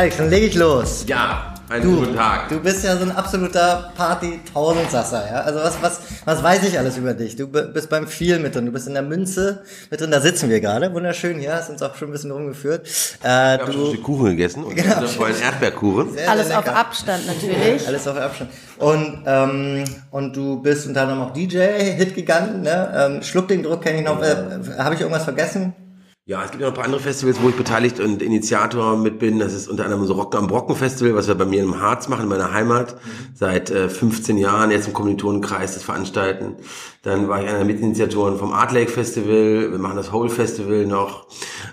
Alex, dann leg ich los. Ja, einen Du, guten Tag. du bist ja so ein absoluter Party-Tausendsasser, ja. Also was, was, was weiß ich alles über dich? Du bist beim viel mit drin, du bist in der Münze mit drin, da sitzen wir gerade, wunderschön hier, hast uns auch schon ein bisschen rumgeführt. Äh, Ich schon du, Stück Kuchen gegessen und Genau. vorhin Erdbeerkuchen. sehr, Alles sehr auf. Abstand natürlich. Alles auf Abstand. Und, ähm, und du bist unter anderem auch DJ, Hitgigant, ne? Ähm, Schluck den Druck kenne ich noch. Äh, Habe ich irgendwas vergessen? Ja, es gibt ja noch ein paar andere Festivals, wo ich beteiligt und Initiator mit bin. Das ist unter anderem so Rock am Brocken Festival, was wir bei mir im Harz machen, in meiner Heimat. Seit äh, 15 Jahren jetzt im Kommilitonenkreis das veranstalten. Dann war ich einer der Mitinitiatoren vom Art Lake Festival. Wir machen das Whole Festival noch.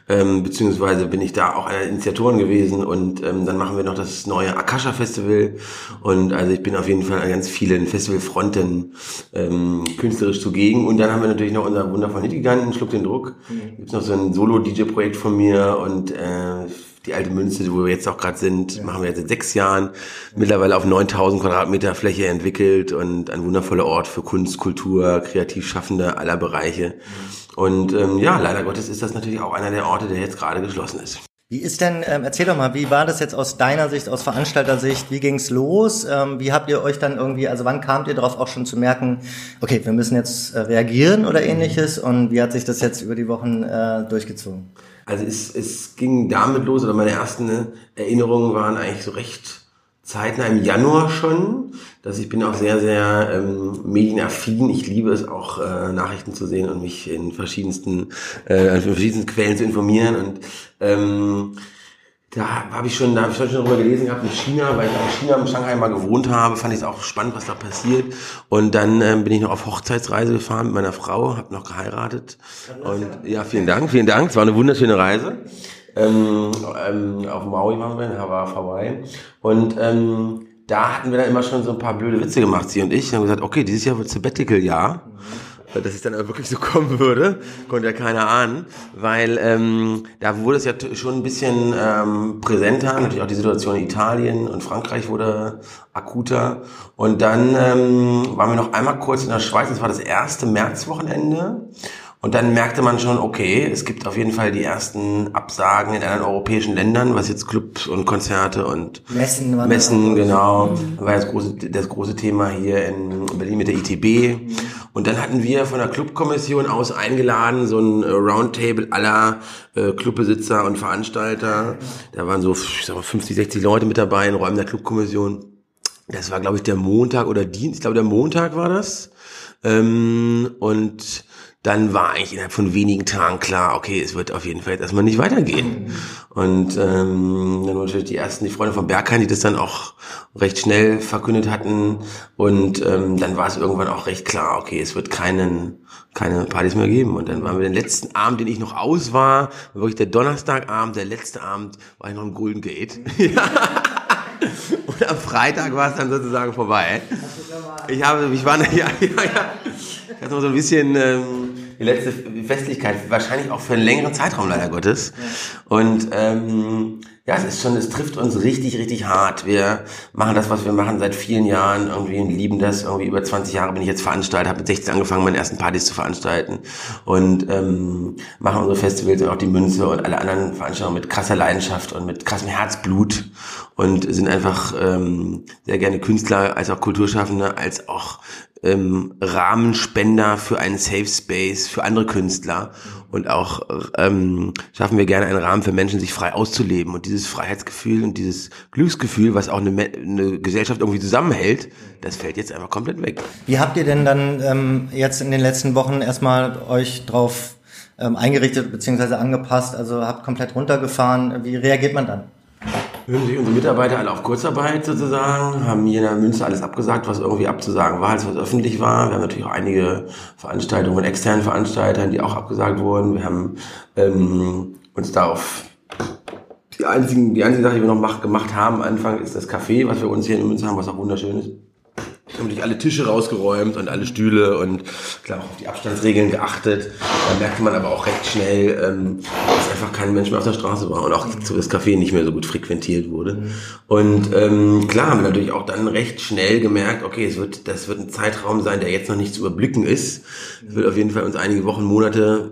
Ähm, beziehungsweise bin ich da auch einer der Initiatoren gewesen. Und ähm, dann machen wir noch das neue Akasha Festival. Und also ich bin auf jeden Fall an ganz vielen Festivalfronten ähm, künstlerisch zugegen. Und dann haben wir natürlich noch unser wundervollen Hitgiganten, Schluck den Druck. Gibt's noch so ein Solo-DJ-Projekt von mir und äh, die alte Münze, wo wir jetzt auch gerade sind, machen wir jetzt seit sechs Jahren. Mittlerweile auf 9000 Quadratmeter Fläche entwickelt und ein wundervoller Ort für Kunst, Kultur, Kreativschaffende aller Bereiche. Und ähm, ja, leider Gottes ist das natürlich auch einer der Orte, der jetzt gerade geschlossen ist. Wie ist denn, ähm, erzähl doch mal, wie war das jetzt aus deiner Sicht, aus Veranstaltersicht, wie ging's los? Ähm, wie habt ihr euch dann irgendwie, also wann kamt ihr darauf auch schon zu merken, okay, wir müssen jetzt äh, reagieren oder ähnliches und wie hat sich das jetzt über die Wochen äh, durchgezogen? Also es, es ging damit los, oder meine ersten Erinnerungen waren eigentlich so recht zeitnah im Januar schon. Dass ich bin auch sehr, sehr ähm, medienaffin. Ich liebe es auch, äh, Nachrichten zu sehen und mich in verschiedensten, äh, in verschiedensten Quellen zu informieren. Und ähm, da habe ich schon, da habe ich schon darüber gelesen gehabt in China, weil ich auch in China, in Shanghai mal gewohnt habe, fand ich es auch spannend, was da passiert. Und dann ähm, bin ich noch auf Hochzeitsreise gefahren mit meiner Frau, habe noch geheiratet. Und ja, vielen Dank, vielen Dank. Es war eine wunderschöne Reise. Ähm, ähm, auf Maui waren wir, in Hawaii. Und ähm, da hatten wir dann immer schon so ein paar blöde Witze gemacht, sie und ich. Und haben gesagt, okay, dieses Jahr wird Sabbatical-Jahr. Dass es dann wirklich so kommen würde, konnte ja keiner ahnen, weil ähm, da wurde es ja schon ein bisschen ähm, präsenter, natürlich auch die Situation in Italien und Frankreich wurde akuter und dann ähm, waren wir noch einmal kurz in der Schweiz, das war das erste Märzwochenende und dann merkte man schon, okay, es gibt auf jeden Fall die ersten Absagen in anderen europäischen Ländern, was jetzt Clubs und Konzerte und Messen waren Messen, genau. War das große, das große Thema hier in Berlin mit der ITB. Und dann hatten wir von der Clubkommission aus eingeladen, so ein äh, Roundtable aller äh, Clubbesitzer und Veranstalter. Da waren so ich sag mal, 50, 60 Leute mit dabei in Räumen der Clubkommission. Das war, glaube ich, der Montag oder Dienst. Ich glaube, der Montag war das. Ähm, und dann war eigentlich innerhalb von wenigen Tagen klar, okay, es wird auf jeden Fall erstmal nicht weitergehen. Und ähm, dann natürlich die ersten, die Freunde von Berghain, die das dann auch recht schnell verkündet hatten. Und ähm, dann war es irgendwann auch recht klar, okay, es wird keinen, keine Partys mehr geben. Und dann waren wir den letzten Abend, den ich noch aus war, war wirklich der Donnerstagabend, der letzte Abend, war ich noch im Golden Gate. Und am Freitag war es dann sozusagen vorbei. Ich habe, ich war, ja, ja, ja. Ich hatte so ein bisschen ähm, die letzte Festlichkeit, wahrscheinlich auch für einen längeren Zeitraum leider Gottes. Und ähm, ja, es ist schon, es trifft uns richtig, richtig hart. Wir machen das, was wir machen seit vielen Jahren irgendwie und lieben das. Irgendwie über 20 Jahre bin ich jetzt Veranstalter, habe mit 16 angefangen, meine ersten Partys zu veranstalten und ähm, machen unsere Festivals und auch die Münze und alle anderen Veranstaltungen mit krasser Leidenschaft und mit krassem Herzblut und sind einfach ähm, sehr gerne Künstler als auch Kulturschaffende, als auch ähm, Rahmenspender für einen Safe Space für andere Künstler und auch ähm, schaffen wir gerne einen Rahmen für Menschen, sich frei auszuleben und dieses Freiheitsgefühl und dieses Glücksgefühl, was auch eine, eine Gesellschaft irgendwie zusammenhält, das fällt jetzt einfach komplett weg. Wie habt ihr denn dann ähm, jetzt in den letzten Wochen erstmal euch drauf ähm, eingerichtet bzw. angepasst, also habt komplett runtergefahren? Wie reagiert man dann? Hören sich unsere Mitarbeiter alle auf Kurzarbeit sozusagen, haben hier in der Münze alles abgesagt, was irgendwie abzusagen war, als was öffentlich war. Wir haben natürlich auch einige Veranstaltungen von externen Veranstaltern, die auch abgesagt wurden. Wir haben ähm, uns darauf einzigen, die einzige Sache, die wir noch mach, gemacht haben am Anfang, ist das Café, was wir uns hier in Münster haben, was auch wunderschön ist. Haben natürlich alle Tische rausgeräumt und alle Stühle und klar auch auf die Abstandsregeln geachtet. Da merkte man aber auch recht schnell, ähm, dass einfach kein Mensch mehr auf der Straße war und auch das Café nicht mehr so gut frequentiert wurde. Und ähm, klar haben wir natürlich auch dann recht schnell gemerkt, okay, es wird, das wird ein Zeitraum sein, der jetzt noch nicht zu überblicken ist. Es wird auf jeden Fall uns einige Wochen, Monate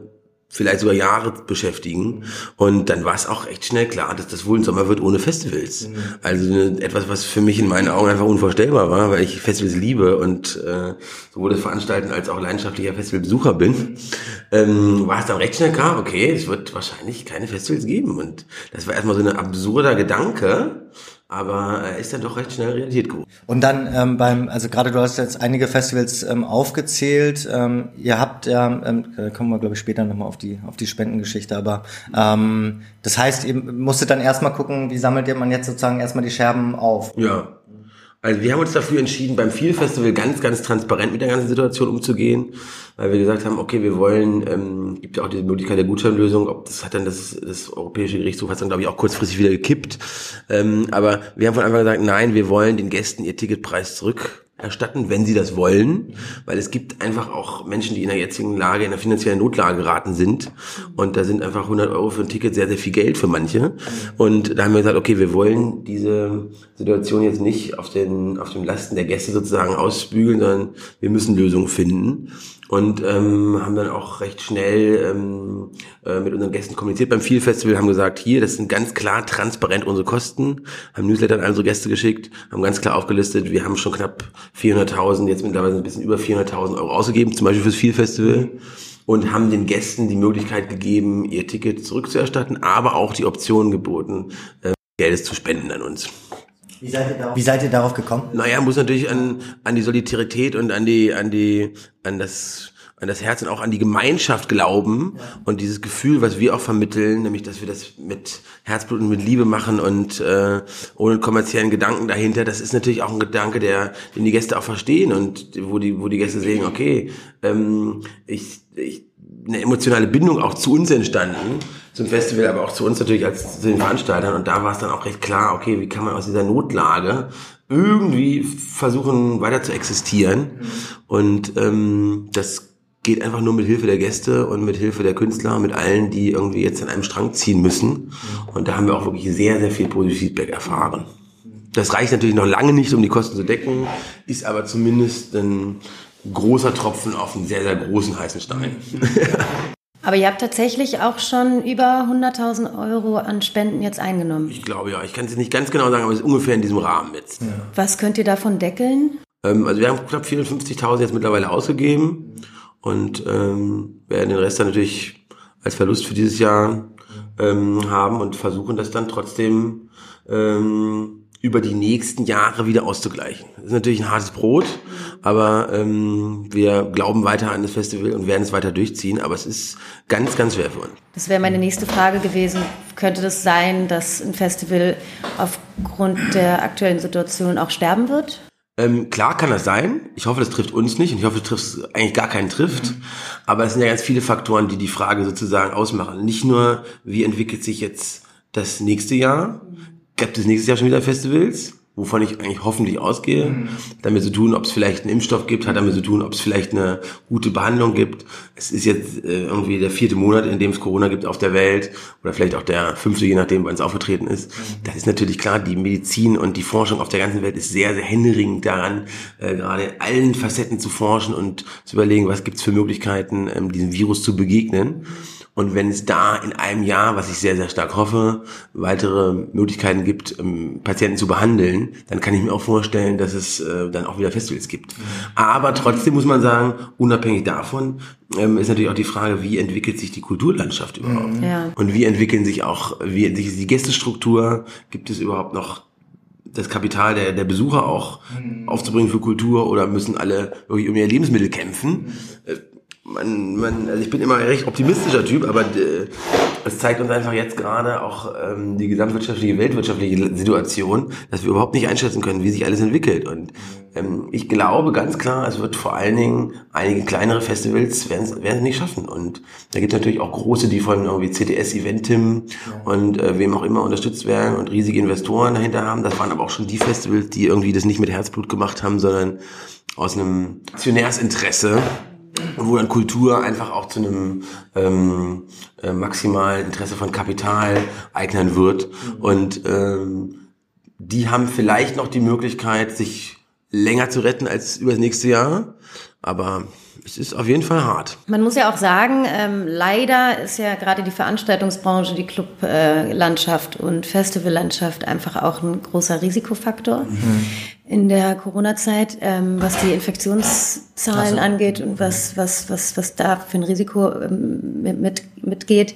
vielleicht sogar Jahre beschäftigen. Und dann war es auch echt schnell klar, dass das wohl ein Sommer wird ohne Festivals. Mhm. Also etwas, was für mich in meinen Augen einfach unvorstellbar war, weil ich Festivals liebe und äh, sowohl das Veranstalten als auch leidenschaftlicher Festivalbesucher bin, ähm, war es dann recht schnell klar, okay, es wird wahrscheinlich keine Festivals geben. Und das war erstmal so ein absurder Gedanke aber er ist dann doch recht schnell Realität geworden. Und dann ähm, beim, also gerade du hast jetzt einige Festivals ähm, aufgezählt. Ähm, ihr habt ja, ähm, kommen wir glaube ich später nochmal auf die auf die Spendengeschichte, aber ähm, das heißt, ihr musstet dann erstmal gucken, wie sammelt ihr man jetzt sozusagen erstmal die Scherben auf? Ja, also wir haben uns dafür entschieden, beim Feel Festival ganz, ganz transparent mit der ganzen Situation umzugehen, weil wir gesagt haben, okay, wir wollen, ähm, gibt ja auch die Möglichkeit der Gutscheinlösung, ob das hat dann das, das Europäische Gerichtshof hat dann glaube ich auch kurzfristig wieder gekippt, ähm, aber wir haben von Anfang an gesagt, nein, wir wollen den Gästen ihr Ticketpreis zurück erstatten, wenn sie das wollen, weil es gibt einfach auch Menschen, die in der jetzigen Lage, in der finanziellen Notlage geraten sind. Und da sind einfach 100 Euro für ein Ticket sehr, sehr viel Geld für manche. Und da haben wir gesagt, okay, wir wollen diese Situation jetzt nicht auf den, auf den Lasten der Gäste sozusagen ausbügeln, sondern wir müssen Lösungen finden und ähm, haben dann auch recht schnell ähm, äh, mit unseren Gästen kommuniziert beim Feel Festival, haben gesagt, hier, das sind ganz klar transparent unsere Kosten, haben Newsletter an unsere Gäste geschickt, haben ganz klar aufgelistet, wir haben schon knapp 400.000, jetzt mittlerweile ein bisschen über 400.000 Euro ausgegeben, zum Beispiel fürs Feel Festival und haben den Gästen die Möglichkeit gegeben, ihr Ticket zurückzuerstatten, aber auch die Option geboten, äh, Geldes zu spenden an uns. Wie seid ihr darauf, Wie seid ihr darauf gekommen? Naja, muss natürlich an, an die Solidarität und an die, an die, an das, an das Herz und auch an die Gemeinschaft glauben und dieses Gefühl, was wir auch vermitteln, nämlich dass wir das mit Herzblut und mit Liebe machen und äh, ohne kommerziellen Gedanken dahinter, das ist natürlich auch ein Gedanke, der den die Gäste auch verstehen und wo die wo die Gäste sehen, okay, ähm, ich, ich eine emotionale Bindung auch zu uns entstanden, zum Festival, aber auch zu uns natürlich als zu den Veranstaltern. Und da war es dann auch recht klar, okay, wie kann man aus dieser Notlage irgendwie versuchen, weiter zu existieren. Mhm. Und ähm, das geht einfach nur mit Hilfe der Gäste und mit Hilfe der Künstler, mit allen, die irgendwie jetzt an einem Strang ziehen müssen. Und da haben wir auch wirklich sehr, sehr viel positives Feedback erfahren. Das reicht natürlich noch lange nicht, um die Kosten zu decken, ist aber zumindest ein großer Tropfen auf einen sehr, sehr großen heißen Stein. Aber ihr habt tatsächlich auch schon über 100.000 Euro an Spenden jetzt eingenommen. Ich glaube ja. Ich kann es nicht ganz genau sagen, aber es ist ungefähr in diesem Rahmen jetzt. Ja. Was könnt ihr davon deckeln? Ähm, also wir haben knapp 450.000 jetzt mittlerweile ausgegeben und ähm, werden den Rest dann natürlich als Verlust für dieses Jahr ähm, haben und versuchen das dann trotzdem ähm, über die nächsten Jahre wieder auszugleichen. Das ist natürlich ein hartes Brot, aber ähm, wir glauben weiter an das Festival und werden es weiter durchziehen, aber es ist ganz, ganz schwer für uns. Das wäre meine nächste Frage gewesen. Könnte das sein, dass ein Festival aufgrund der aktuellen Situation auch sterben wird? Ähm, klar kann das sein. Ich hoffe, das trifft uns nicht und ich hoffe, es trifft eigentlich gar keinen trifft. Mhm. Aber es sind ja ganz viele Faktoren, die die Frage sozusagen ausmachen. Nicht nur, wie entwickelt sich jetzt das nächste Jahr, Gibt es nächstes Jahr schon wieder Festivals? Wovon ich eigentlich hoffentlich ausgehe, mhm. damit zu tun, ob es vielleicht einen Impfstoff gibt, hat damit zu tun, ob es vielleicht eine gute Behandlung gibt. Es ist jetzt äh, irgendwie der vierte Monat, in dem es Corona gibt auf der Welt oder vielleicht auch der fünfte, je nachdem, wann es aufgetreten ist. Mhm. Das ist natürlich klar, die Medizin und die Forschung auf der ganzen Welt ist sehr, sehr händeringend daran, äh, gerade allen Facetten zu forschen und zu überlegen, was gibt es für Möglichkeiten, ähm, diesem Virus zu begegnen. Und wenn es da in einem Jahr, was ich sehr, sehr stark hoffe, weitere Möglichkeiten gibt, ähm, Patienten zu behandeln, dann kann ich mir auch vorstellen, dass es äh, dann auch wieder Festivals gibt. Mhm. Aber trotzdem muss man sagen, unabhängig davon ähm, ist natürlich auch die Frage, wie entwickelt sich die Kulturlandschaft überhaupt? Ja. Und wie entwickeln sich auch, wie entwickelt sich die Gästestruktur? Gibt es überhaupt noch das Kapital der, der Besucher auch mhm. aufzubringen für Kultur oder müssen alle wirklich um ihr Lebensmittel kämpfen? Man, man, also ich bin immer ein recht optimistischer Typ, aber äh, es zeigt uns einfach jetzt gerade auch ähm, die gesamtwirtschaftliche, weltwirtschaftliche Situation, dass wir überhaupt nicht einschätzen können, wie sich alles entwickelt. Und ähm, ich glaube ganz klar, es wird vor allen Dingen einige kleinere Festivals werden es nicht schaffen. Und da gibt es natürlich auch große, die von irgendwie CTS, Eventim ja. und äh, wem auch immer unterstützt werden und riesige Investoren dahinter haben. Das waren aber auch schon die Festivals, die irgendwie das nicht mit Herzblut gemacht haben, sondern aus einem Aktionärsinteresse und wo dann Kultur einfach auch zu einem ähm, äh, maximalen Interesse von Kapital eignern wird. Mhm. Und ähm, die haben vielleicht noch die Möglichkeit, sich länger zu retten als übers nächste Jahr. Aber es ist auf jeden Fall hart. Man muss ja auch sagen, ähm, leider ist ja gerade die Veranstaltungsbranche, die Clublandschaft äh, und Festivallandschaft einfach auch ein großer Risikofaktor mhm. In der Corona-Zeit, ähm, was die Infektionszahlen also. angeht und was, was, was, was da für ein Risiko ähm, mit, mitgeht.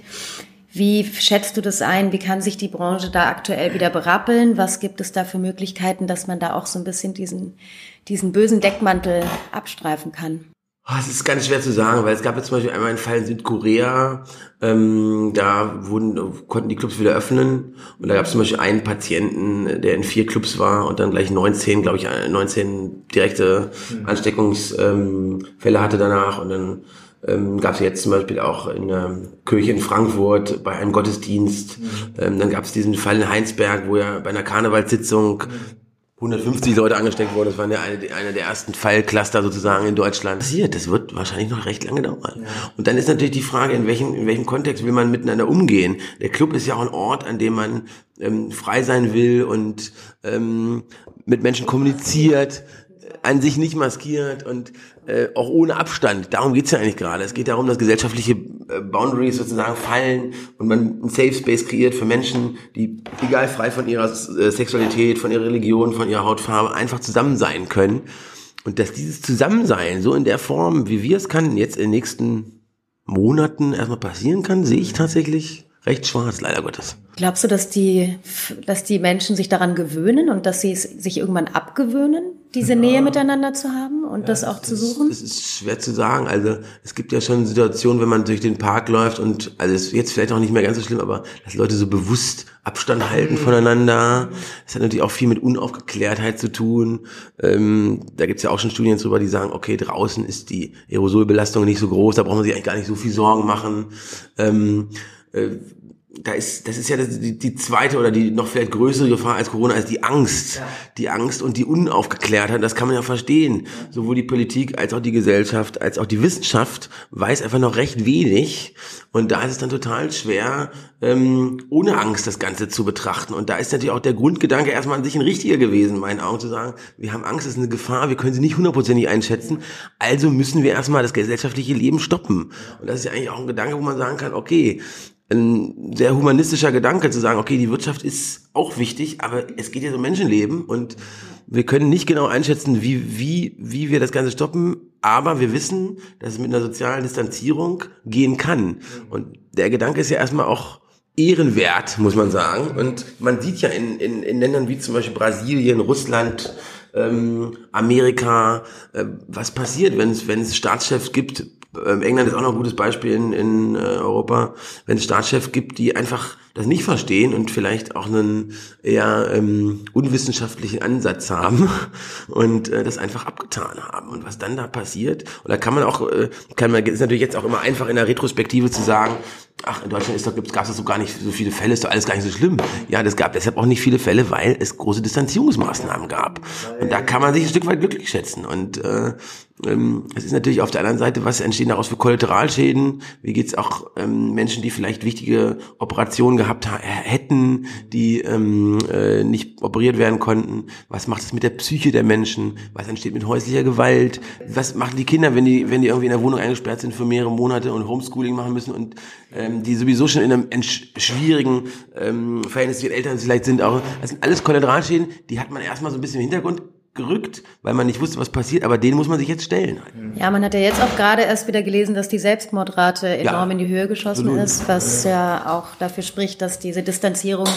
Wie schätzt du das ein? Wie kann sich die Branche da aktuell wieder berappeln? Was gibt es da für Möglichkeiten, dass man da auch so ein bisschen diesen, diesen bösen Deckmantel abstreifen kann? Oh, es ist ganz schwer zu sagen, weil es gab jetzt zum Beispiel einmal einen Fall in Südkorea, ähm, da wurden, konnten die Clubs wieder öffnen und da gab es zum Beispiel einen Patienten, der in vier Clubs war und dann gleich 19, glaube ich, 19 direkte mhm. Ansteckungsfälle ähm, hatte danach und dann ähm, gab es jetzt zum Beispiel auch in der Kirche in Frankfurt bei einem Gottesdienst. Mhm. Ähm, dann gab es diesen Fall in Heinsberg, wo ja bei einer Karnevalssitzung mhm 150 Leute angesteckt wurden. Das war eine, eine der ersten Fallcluster sozusagen in Deutschland. Passiert. Das wird wahrscheinlich noch recht lange dauern. Ja. Und dann ist natürlich die Frage, in welchem, in welchem Kontext will man miteinander umgehen? Der Club ist ja auch ein Ort, an dem man ähm, frei sein will und ähm, mit Menschen kommuniziert an sich nicht maskiert und äh, auch ohne Abstand. Darum geht's ja eigentlich gerade. Es geht darum, dass gesellschaftliche äh, Boundaries sozusagen fallen und man einen Safe Space kreiert für Menschen, die egal frei von ihrer äh, Sexualität, von ihrer Religion, von ihrer Hautfarbe einfach zusammen sein können. Und dass dieses Zusammensein so in der Form, wie wir es kann, jetzt in den nächsten Monaten erstmal passieren kann, sehe ich tatsächlich recht schwarz, leider Gottes. Glaubst du, dass die, dass die Menschen sich daran gewöhnen und dass sie es sich irgendwann abgewöhnen, diese ja. Nähe miteinander zu haben und ja, das auch zu suchen? Das ist schwer zu sagen. Also es gibt ja schon Situationen, wenn man durch den Park läuft und also es ist jetzt vielleicht auch nicht mehr ganz so schlimm, aber dass Leute so bewusst Abstand halten mhm. voneinander. Das hat natürlich auch viel mit Unaufgeklärtheit zu tun. Ähm, da gibt's ja auch schon Studien drüber, die sagen, okay, draußen ist die Aerosolbelastung nicht so groß, da braucht man sich eigentlich gar nicht so viel Sorgen machen. Ähm, äh, da ist, das ist ja die, die zweite oder die noch vielleicht größere Gefahr als Corona, als die Angst. Ja. Die Angst und die Unaufgeklärtheit, das kann man ja verstehen. Sowohl die Politik als auch die Gesellschaft, als auch die Wissenschaft weiß einfach noch recht wenig. Und da ist es dann total schwer, ähm, ohne Angst das Ganze zu betrachten. Und da ist natürlich auch der Grundgedanke erstmal an sich ein richtiger gewesen, in meinen Augen zu sagen, wir haben Angst, das ist eine Gefahr, wir können sie nicht hundertprozentig einschätzen, also müssen wir erstmal das gesellschaftliche Leben stoppen. Und das ist ja eigentlich auch ein Gedanke, wo man sagen kann, okay, ein sehr humanistischer Gedanke zu sagen, okay, die Wirtschaft ist auch wichtig, aber es geht ja um Menschenleben und wir können nicht genau einschätzen, wie, wie, wie wir das Ganze stoppen, aber wir wissen, dass es mit einer sozialen Distanzierung gehen kann. Und der Gedanke ist ja erstmal auch ehrenwert, muss man sagen. Und man sieht ja in, in, in Ländern wie zum Beispiel Brasilien, Russland, ähm, Amerika, äh, was passiert, wenn es, wenn es Staatschefs gibt, England ist auch noch ein gutes Beispiel in, in äh, Europa, wenn es Staatschefs gibt, die einfach das nicht verstehen und vielleicht auch einen eher ähm, unwissenschaftlichen Ansatz haben und äh, das einfach abgetan haben. Und was dann da passiert, und da kann man auch, äh, kann man, ist natürlich jetzt auch immer einfach in der Retrospektive zu sagen, ach, in Deutschland ist doch, gab es so gar nicht so viele Fälle, ist doch alles gar nicht so schlimm. Ja, das gab deshalb auch nicht viele Fälle, weil es große Distanzierungsmaßnahmen gab. Und da kann man sich ein Stück weit glücklich schätzen. Und äh, ähm, es ist natürlich auf der anderen Seite, was entstehen daraus für Kollateralschäden? Wie geht's auch ähm, Menschen, die vielleicht wichtige Operationen gehabt hätten, die ähm, äh, nicht operiert werden konnten? Was macht es mit der Psyche der Menschen? Was entsteht mit häuslicher Gewalt? Was machen die Kinder, wenn die, wenn die irgendwie in der Wohnung eingesperrt sind für mehrere Monate und Homeschooling machen müssen und ähm, die sowieso schon in einem schwierigen ähm, Verhältnis zu Eltern vielleicht sind? Auch, das sind alles Kollateralschäden, die hat man erstmal so ein bisschen im Hintergrund gerückt, weil man nicht wusste, was passiert, aber den muss man sich jetzt stellen. Ja, man hat ja jetzt auch gerade erst wieder gelesen, dass die Selbstmordrate enorm ja, in die Höhe geschossen absolut. ist, was ja auch dafür spricht, dass diese Distanzierung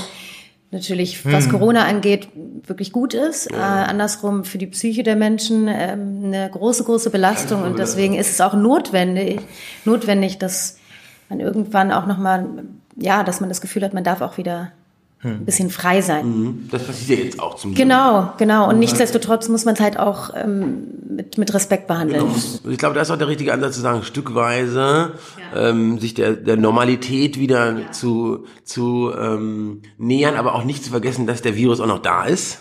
natürlich, was hm. Corona angeht, wirklich gut ist. Äh, andersrum für die Psyche der Menschen ähm, eine große, große Belastung. Und deswegen ist es auch notwendig, notwendig, dass man irgendwann auch nochmal, ja, dass man das Gefühl hat, man darf auch wieder ein bisschen frei sein. Mhm. Das passiert ja jetzt auch zum Glück. Genau, genau. Und nichtsdestotrotz muss man es halt auch ähm, mit, mit Respekt behandeln. Genau. Ich glaube, das ist auch der richtige Ansatz zu sagen, stückweise ja. ähm, sich der, der Normalität wieder ja. zu, zu ähm, nähern, aber auch nicht zu vergessen, dass der Virus auch noch da ist.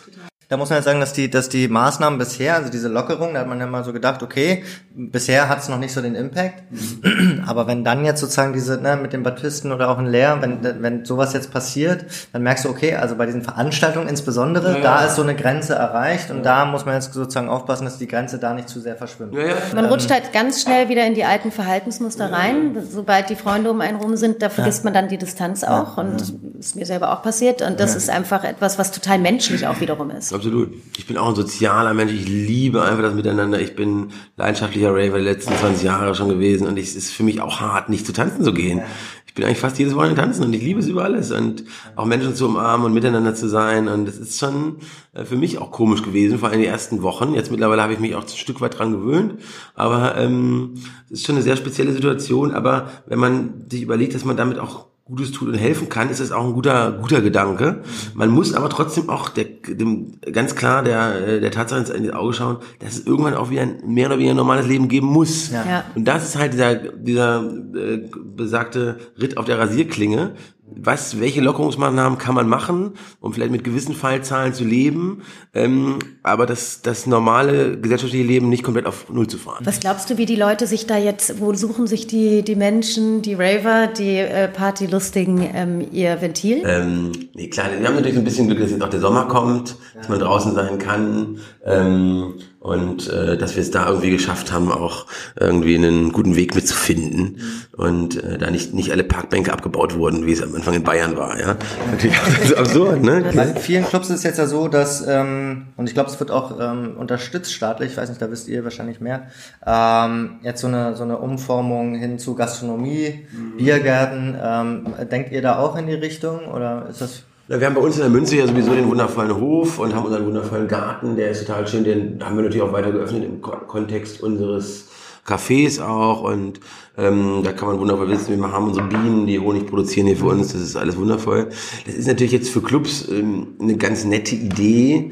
Da muss man jetzt sagen, dass die, dass die Maßnahmen bisher, also diese Lockerung, da hat man ja mal so gedacht, okay, bisher hat es noch nicht so den Impact. Mhm. Aber wenn dann jetzt sozusagen diese, ne, mit den Baptisten oder auch in Leer, wenn, wenn sowas jetzt passiert, dann merkst du, okay, also bei diesen Veranstaltungen insbesondere, ja, da ist so eine Grenze erreicht und ja. da muss man jetzt sozusagen aufpassen, dass die Grenze da nicht zu sehr verschwimmt. Ja, man rutscht halt ganz schnell wieder in die alten Verhaltensmuster rein. Sobald die Freunde um einen rum sind, da vergisst man dann die Distanz auch und ist mir selber auch passiert und das ist einfach etwas, was total menschlich auch wiederum ist absolut. Ich bin auch ein sozialer Mensch. Ich liebe einfach das Miteinander. Ich bin leidenschaftlicher Raver die letzten 20 Jahre schon gewesen und es ist für mich auch hart, nicht zu tanzen zu gehen. Ich bin eigentlich fast jedes Wochenende tanzen und ich liebe es über alles und auch Menschen zu umarmen und miteinander zu sein und das ist schon äh, für mich auch komisch gewesen, vor allem die ersten Wochen. Jetzt mittlerweile habe ich mich auch ein Stück weit dran gewöhnt, aber ähm, es ist schon eine sehr spezielle Situation. Aber wenn man sich überlegt, dass man damit auch Gutes tut und helfen kann, ist es auch ein guter, guter Gedanke. Man muss aber trotzdem auch der, dem, ganz klar der, der Tatsache ins Auge schauen, dass es irgendwann auch wieder ein mehr oder weniger normales Leben geben muss. Ja. Und das ist halt dieser, dieser äh, besagte Ritt auf der Rasierklinge, was, welche Lockerungsmaßnahmen kann man machen, um vielleicht mit gewissen Fallzahlen zu leben, ähm, aber das, das normale gesellschaftliche Leben nicht komplett auf Null zu fahren. Was glaubst du, wie die Leute sich da jetzt, wo suchen sich die, die Menschen, die Raver, die äh, Partylustigen ähm, ihr Ventil? Ähm, nee, klar, wir haben natürlich ein bisschen Glück, dass jetzt auch der Sommer kommt, dass man draußen sein kann. Ähm, und äh, dass wir es da irgendwie geschafft haben, auch irgendwie einen guten Weg mitzufinden und äh, da nicht nicht alle Parkbänke abgebaut wurden, wie es am Anfang in Bayern war, ja. Natürlich absurd, ne? Bei vielen Clubs ist es jetzt ja so, dass ähm, und ich glaube, es wird auch ähm, unterstützt staatlich, ich weiß nicht, da wisst ihr wahrscheinlich mehr, ähm, jetzt so eine so eine Umformung hin zu Gastronomie, mhm. Biergärten. Ähm, denkt ihr da auch in die Richtung oder ist das wir haben bei uns in der Münze ja sowieso den wundervollen Hof und haben unseren wundervollen Garten, der ist total schön, den haben wir natürlich auch weiter geöffnet im Kontext unseres Cafés auch. Und ähm, da kann man wundervoll wissen, wir haben unsere Bienen, die Honig produzieren hier für uns, das ist alles wundervoll. Das ist natürlich jetzt für Clubs ähm, eine ganz nette Idee,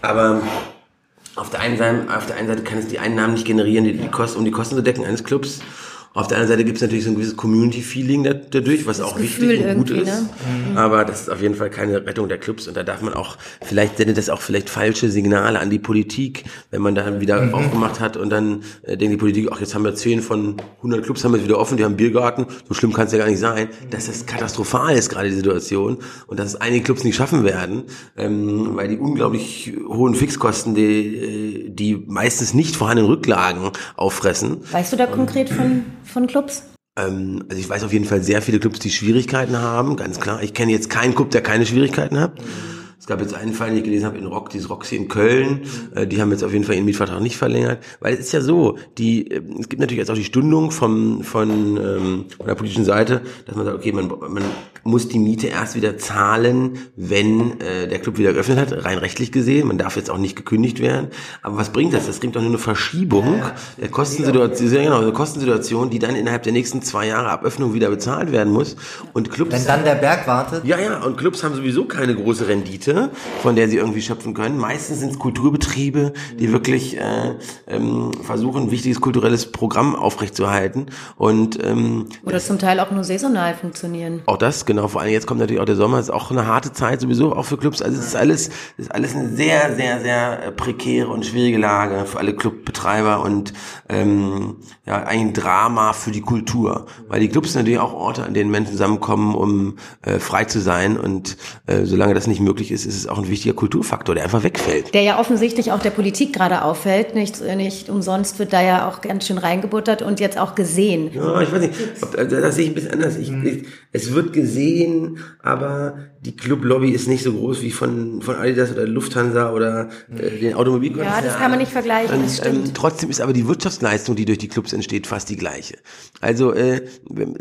aber auf der, einen Seite, auf der einen Seite kann es die Einnahmen nicht generieren, die, die Kosten, um die Kosten zu decken eines Clubs. Auf der anderen Seite gibt es natürlich so ein gewisses Community-Feeling dadurch, was das auch Gefühl wichtig und gut ist. Ne? Mhm. Aber das ist auf jeden Fall keine Rettung der Clubs und da darf man auch, vielleicht sendet das auch vielleicht falsche Signale an die Politik, wenn man dann wieder mhm. aufgemacht hat und dann äh, denkt die Politik, ach jetzt haben wir 10 von 100 Clubs haben wir wieder offen, die haben Biergarten, so schlimm kann es ja gar nicht sein. Dass das katastrophal ist gerade die Situation und dass es einige Clubs nicht schaffen werden, ähm, weil die unglaublich hohen Fixkosten, die, äh, die meistens nicht vorhandenen Rücklagen auffressen. Weißt du da konkret von von Clubs? Ähm, also ich weiß auf jeden Fall sehr viele Clubs, die Schwierigkeiten haben, ganz klar. Ich kenne jetzt keinen Club, der keine Schwierigkeiten hat. Es gab jetzt einen Fall, den ich gelesen habe, in Rock, dieses Roxy in Köln. Äh, die haben jetzt auf jeden Fall ihren Mietvertrag nicht verlängert. Weil es ist ja so, die, äh, es gibt natürlich jetzt auch die Stundung vom, von, ähm, von der politischen Seite, dass man sagt, okay, man, man muss die Miete erst wieder zahlen, wenn äh, der Club wieder geöffnet hat, rein rechtlich gesehen. Man darf jetzt auch nicht gekündigt werden. Aber was bringt das? Das bringt doch nur eine Verschiebung ja, der Kostensituation, sehr genau, eine Kostensituation, die dann innerhalb der nächsten zwei Jahre Aböffnung wieder bezahlt werden muss. Und Clubs. Wenn dann der Berg wartet. Ja, ja, und Clubs haben sowieso keine große Rendite. Rendite, von der sie irgendwie schöpfen können. Meistens sind es Kulturbetriebe, die wirklich äh, ähm, versuchen, ein wichtiges kulturelles Programm aufrechtzuerhalten. Und, ähm, Oder zum Teil auch nur saisonal funktionieren. Auch das, genau. Vor allem jetzt kommt natürlich auch der Sommer, ist auch eine harte Zeit sowieso, auch für Clubs. Also es ist alles, es ist alles eine sehr, sehr, sehr äh, prekäre und schwierige Lage für alle Clubbetreiber und ähm, ja, ein Drama für die Kultur. Weil die Clubs sind natürlich auch Orte, an denen Menschen zusammenkommen, um äh, frei zu sein. Und äh, solange das nicht möglich ist, ist, ist es auch ein wichtiger Kulturfaktor, der einfach wegfällt. Der ja offensichtlich auch der Politik gerade auffällt. Nicht, nicht umsonst wird da ja auch ganz schön reingebuttert und jetzt auch gesehen. Ja, ich weiß nicht, ob, also das sehe ich ein bisschen anders. Ich, ich, es wird gesehen, aber die Clublobby ist nicht so groß wie von, von Adidas oder Lufthansa oder äh, den Automobilkonzernen. Ja, das kann man nicht vergleichen, Und, das stimmt. Ähm, trotzdem ist aber die Wirtschaftsleistung, die durch die Clubs entsteht, fast die gleiche. Also äh,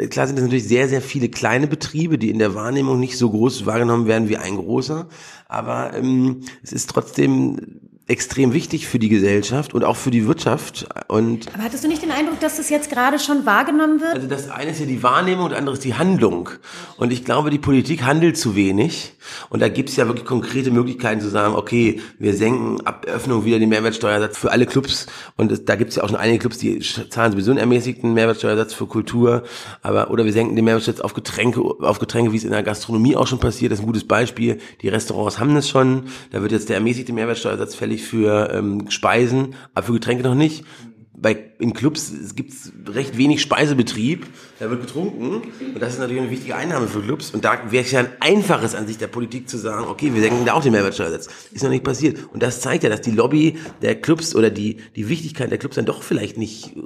klar sind es natürlich sehr, sehr viele kleine Betriebe, die in der Wahrnehmung nicht so groß wahrgenommen werden wie ein großer. Aber ähm, es ist trotzdem extrem wichtig für die Gesellschaft und auch für die Wirtschaft. Und Aber hattest du nicht den Eindruck, dass das jetzt gerade schon wahrgenommen wird? also das eine ist ja die Wahrnehmung, das andere ist die Handlung. Und ich glaube, die Politik handelt zu wenig. Und da gibt es ja wirklich konkrete Möglichkeiten zu sagen, okay, wir senken ab Öffnung wieder den Mehrwertsteuersatz für alle Clubs. Und es, da gibt es ja auch schon einige Clubs, die zahlen sowieso einen ermäßigten Mehrwertsteuersatz für Kultur. Aber oder wir senken den Mehrwertsteuersatz auf Getränke, auf Getränke, wie es in der Gastronomie auch schon passiert. Das ist ein gutes Beispiel. Die Restaurants haben das schon. Da wird jetzt der ermäßigte Mehrwertsteuersatz fällig für ähm, Speisen, aber für Getränke noch nicht. Bei, in Clubs gibt es recht wenig Speisebetrieb, da wird getrunken. Und das ist natürlich eine wichtige Einnahme für Clubs. Und da wäre es ja ein einfaches an sich der Politik zu sagen, okay, wir senken da auch den Mehrwertsteuersatz. Ist noch nicht passiert. Und das zeigt ja, dass die Lobby der Clubs oder die, die Wichtigkeit der Clubs dann doch vielleicht nicht äh,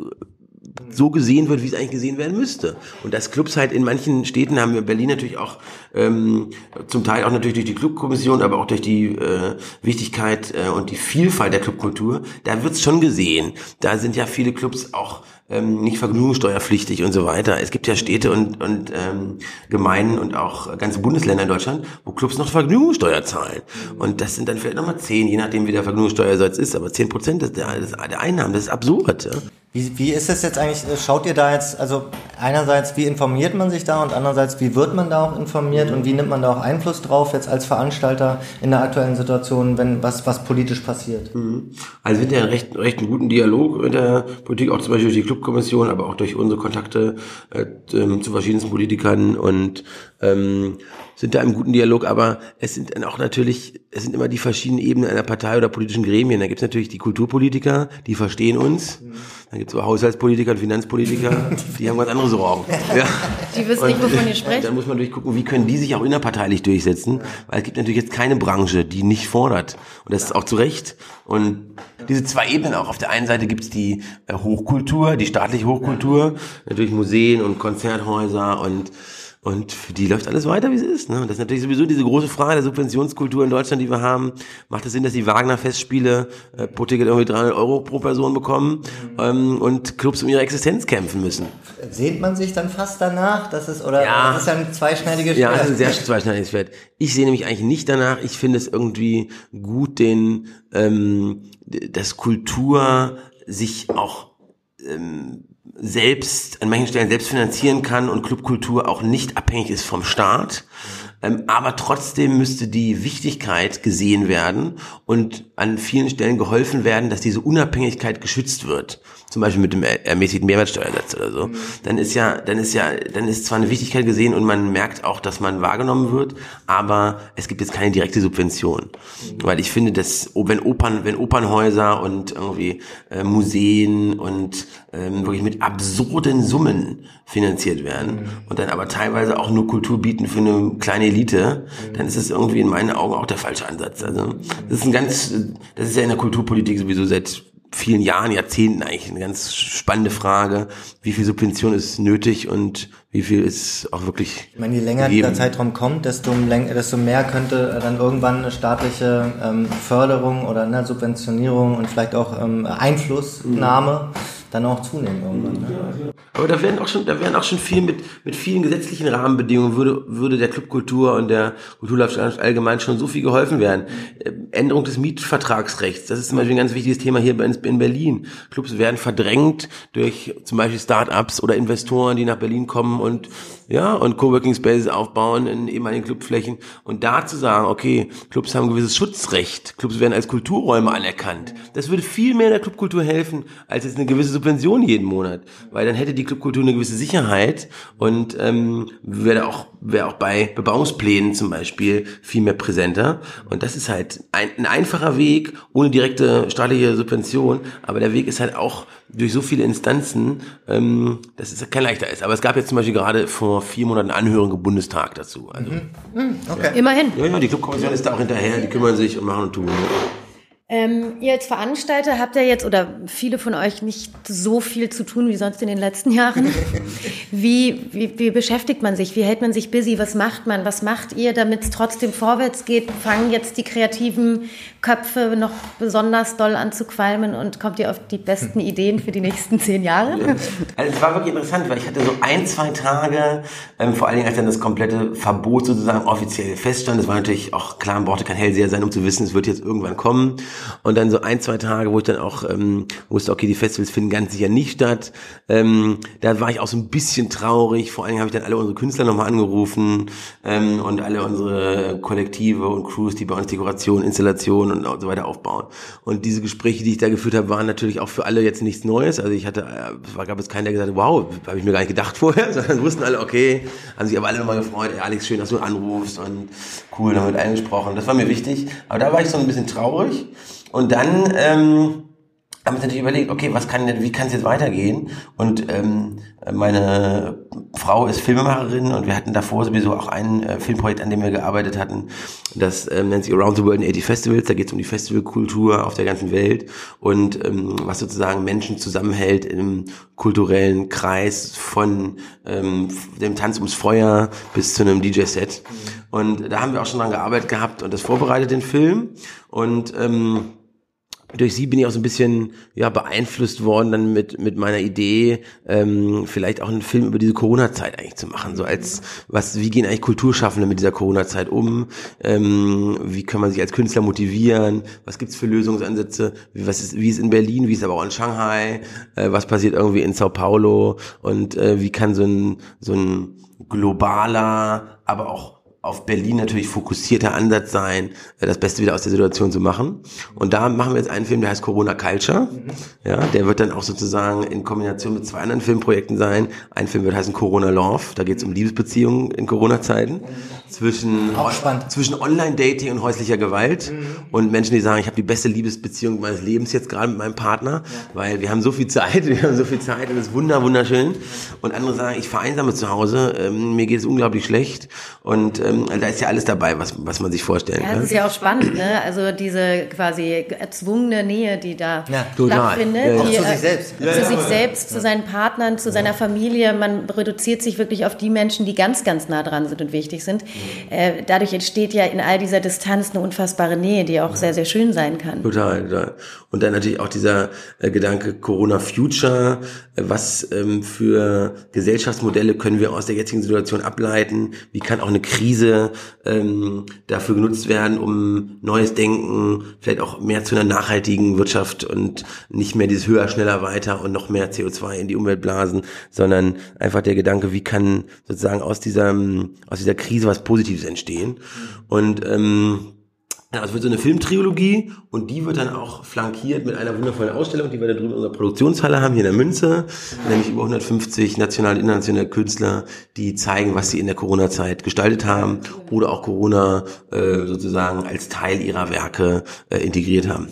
so gesehen wird, wie es eigentlich gesehen werden müsste. Und dass Clubs halt in manchen Städten haben wir in Berlin natürlich auch ähm, zum Teil auch natürlich durch die Clubkommission, aber auch durch die äh, Wichtigkeit äh, und die Vielfalt der Clubkultur, da wird's schon gesehen. Da sind ja viele Clubs auch ähm, nicht vergnügungssteuerpflichtig und so weiter. Es gibt ja Städte und, und ähm, Gemeinden und auch ganze Bundesländer in Deutschland, wo Clubs noch Vergnügungssteuer zahlen. Und das sind dann vielleicht nochmal zehn, je nachdem wie der Vergnügungssteuersatz ist, aber zehn Prozent der, der Einnahmen, das ist absurd. Ja? Wie, wie ist es jetzt eigentlich, schaut ihr da jetzt, also einerseits, wie informiert man sich da und andererseits, wie wird man da auch informiert und wie nimmt man da auch Einfluss drauf jetzt als Veranstalter in der aktuellen Situation, wenn was, was politisch passiert? Also wir sind ja einen recht, recht einen guten Dialog mit der Politik, auch zum Beispiel durch die Clubkommission, aber auch durch unsere Kontakte äh, ähm, zu verschiedensten Politikern und ähm, sind da im guten Dialog, aber es sind dann auch natürlich, es sind immer die verschiedenen Ebenen einer Partei oder politischen Gremien. Da gibt es natürlich die Kulturpolitiker, die verstehen uns. Dann gibt es aber Haushaltspolitiker und Finanzpolitiker, die haben ganz andere Sorgen. Ja. Die wissen nicht, wovon ihr sprecht. Dann muss man durchgucken, wie können die sich auch innerparteilich durchsetzen, weil es gibt natürlich jetzt keine Branche, die nicht fordert. Und das ist auch zu Recht. Und diese zwei Ebenen auch. Auf der einen Seite gibt es die äh, Hochkultur, die staatliche Hochkultur, natürlich Museen und Konzerthäuser und und für die läuft alles weiter, wie es ist. Ne? Und das ist natürlich sowieso diese große Frage der Subventionskultur in Deutschland, die wir haben. Macht es Sinn, dass die Wagner-Festspiele äh, pro Ticket irgendwie 300 Euro pro Person bekommen ähm, und Clubs um ihre Existenz kämpfen müssen? Sehnt man sich dann fast danach? Das ist, oder Ja. das ist ja ein zweischneidiges Ja, Schwert. das ist ein sehr zweischneidiges Schwert. Ich sehe nämlich eigentlich nicht danach. Ich finde es irgendwie gut, den, ähm, dass Kultur sich auch ähm, selbst, an manchen Stellen selbst finanzieren kann und Clubkultur auch nicht abhängig ist vom Staat. Ähm, aber trotzdem müsste die Wichtigkeit gesehen werden und an vielen Stellen geholfen werden, dass diese Unabhängigkeit geschützt wird. Zum Beispiel mit dem er- ermäßigten Mehrwertsteuersatz oder so. Dann ist ja, dann ist ja, dann ist zwar eine Wichtigkeit gesehen und man merkt auch, dass man wahrgenommen wird, aber es gibt jetzt keine direkte Subvention. Weil ich finde, dass, oh, wenn Opern, wenn Opernhäuser und irgendwie äh, Museen und ähm, wirklich mit absurden Summen finanziert werden und dann aber teilweise auch nur Kultur bieten für eine kleine Elite, dann ist es irgendwie in meinen Augen auch der falsche Ansatz. Also das ist ein ganz, das ist ja in der Kulturpolitik sowieso seit vielen Jahren, Jahrzehnten eigentlich eine ganz spannende Frage. Wie viel Subvention ist nötig und wie viel ist auch wirklich Ich meine, je länger gegeben? dieser Zeitraum kommt, desto, desto mehr könnte dann irgendwann eine staatliche ähm, Förderung oder eine Subventionierung und vielleicht auch ähm, Einflussnahme dann auch zunehmen irgendwann. Ne? Aber da werden auch schon, da werden auch schon viel mit, mit vielen gesetzlichen Rahmenbedingungen würde, würde der Clubkultur und der Kulturlandschaft allgemein schon so viel geholfen werden. Äh, Änderung des Mietvertragsrechts, das ist zum Beispiel ein ganz wichtiges Thema hier in Berlin. Clubs werden verdrängt durch zum Beispiel Start-ups oder Investoren, die nach Berlin kommen und ja, und Coworking Spaces aufbauen in ehemaligen Clubflächen. Und da zu sagen, okay, Clubs haben ein gewisses Schutzrecht, Clubs werden als Kulturräume anerkannt. Das würde viel mehr der Clubkultur helfen, als jetzt eine gewisse Subventionen jeden Monat, weil dann hätte die Clubkultur eine gewisse Sicherheit und ähm, wäre auch wäre auch bei Bebauungsplänen zum Beispiel viel mehr präsenter. Und das ist halt ein, ein einfacher Weg ohne direkte staatliche Subvention, aber der Weg ist halt auch durch so viele Instanzen, ähm, dass es kein leichter ist. Aber es gab jetzt zum Beispiel gerade vor vier Monaten Anhörung im Bundestag dazu. Also, mhm. Okay. Immerhin. Ja, ja, die Clubkommission ist da auch hinterher, die kümmern sich und machen und tun. Ähm, ihr als Veranstalter habt ja jetzt oder viele von euch nicht so viel zu tun wie sonst in den letzten Jahren. Wie, wie, wie beschäftigt man sich? Wie hält man sich busy? Was macht man? Was macht ihr, damit es trotzdem vorwärts geht? Fangen jetzt die kreativen Köpfe noch besonders doll an zu qualmen und kommt ihr auf die besten Ideen für die nächsten zehn Jahre? Also es war wirklich interessant, weil ich hatte so ein, zwei Tage, ähm, vor allen Dingen als dann das komplette Verbot sozusagen offiziell feststand. Es war natürlich auch klar, man brauchte kein Hellseher sein, um zu wissen, es wird jetzt irgendwann kommen. Und dann so ein, zwei Tage, wo ich dann auch ähm, wusste, okay, die Festivals finden ganz sicher nicht statt. Ähm, da war ich auch so ein bisschen traurig. Vor allen Dingen habe ich dann alle unsere Künstler nochmal angerufen ähm, und alle unsere Kollektive und Crews, die bei uns Dekoration, Installation und so weiter aufbauen. Und diese Gespräche, die ich da geführt habe, waren natürlich auch für alle jetzt nichts Neues. Also ich hatte, äh, es gab jetzt keinen, der gesagt hat, wow, habe ich mir gar nicht gedacht vorher, sondern wussten alle, okay, haben sich aber alle nochmal gefreut, ey, Alex, schön, dass du anrufst und cool, damit eingesprochen. Das war mir wichtig. Aber da war ich so ein bisschen traurig. Und dann ähm, haben wir natürlich überlegt, okay, was kann denn, wie kann es jetzt weitergehen? Und ähm, meine Frau ist Filmemacherin und wir hatten davor sowieso auch ein äh, Filmprojekt, an dem wir gearbeitet hatten. Das ähm, nennt sich Around the World in 80 Festivals. Da geht es um die Festivalkultur auf der ganzen Welt und ähm, was sozusagen Menschen zusammenhält im kulturellen Kreis von ähm, dem Tanz ums Feuer bis zu einem DJ-Set. Und da haben wir auch schon dran gearbeitet gehabt und das vorbereitet, den Film. Und ähm, durch sie bin ich auch so ein bisschen ja beeinflusst worden dann mit mit meiner Idee ähm, vielleicht auch einen Film über diese Corona-Zeit eigentlich zu machen. So als was wie gehen eigentlich Kulturschaffende mit dieser Corona-Zeit um? Ähm, wie kann man sich als Künstler motivieren? Was gibt's für Lösungsansätze? Wie, was ist wie ist in Berlin? Wie ist aber auch in Shanghai? Äh, was passiert irgendwie in Sao Paulo? Und äh, wie kann so ein so ein globaler aber auch auf Berlin natürlich fokussierter Ansatz sein, äh, das Beste wieder aus der Situation zu machen. Und da machen wir jetzt einen Film, der heißt Corona Culture. Ja, der wird dann auch sozusagen in Kombination mit zwei anderen Filmprojekten sein. Ein Film wird heißen Corona Love. Da geht es um Liebesbeziehungen in Corona-Zeiten zwischen zwischen Online-Dating und häuslicher Gewalt mhm. und Menschen, die sagen, ich habe die beste Liebesbeziehung meines Lebens jetzt gerade mit meinem Partner, ja. weil wir haben so viel Zeit, wir haben so viel Zeit und es ist wunder wunderschön. Und andere sagen, ich vereinsame zu Hause, ähm, mir geht es unglaublich schlecht und ähm, ähm, da ist ja alles dabei, was, was man sich vorstellen ja, kann. Das ist ja auch spannend, ne? Also diese quasi erzwungene Nähe, die da ja, stattfindet. Ja, die, zu sich selbst. Äh, zu sich selbst, zu seinen Partnern, zu seiner Familie. Man reduziert sich wirklich auf die Menschen, die ganz, ganz nah dran sind und wichtig sind. Äh, dadurch entsteht ja in all dieser Distanz eine unfassbare Nähe, die auch sehr, sehr schön sein kann. Total, total. Und dann natürlich auch dieser äh, Gedanke Corona Future. Äh, was ähm, für Gesellschaftsmodelle können wir aus der jetzigen Situation ableiten? Wie kann auch eine Krise Krise ähm, dafür genutzt werden, um neues Denken, vielleicht auch mehr zu einer nachhaltigen Wirtschaft und nicht mehr dieses höher, schneller, weiter und noch mehr CO2 in die Umwelt blasen, sondern einfach der Gedanke, wie kann sozusagen aus dieser, aus dieser Krise was Positives entstehen. Und ähm, es wird so eine Filmtrilogie und die wird dann auch flankiert mit einer wundervollen Ausstellung, die wir da drüben in unserer Produktionshalle haben, hier in der Münze, nämlich über 150 nationale und internationale Künstler, die zeigen, was sie in der Corona-Zeit gestaltet haben oder auch Corona äh, sozusagen als Teil ihrer Werke äh, integriert haben.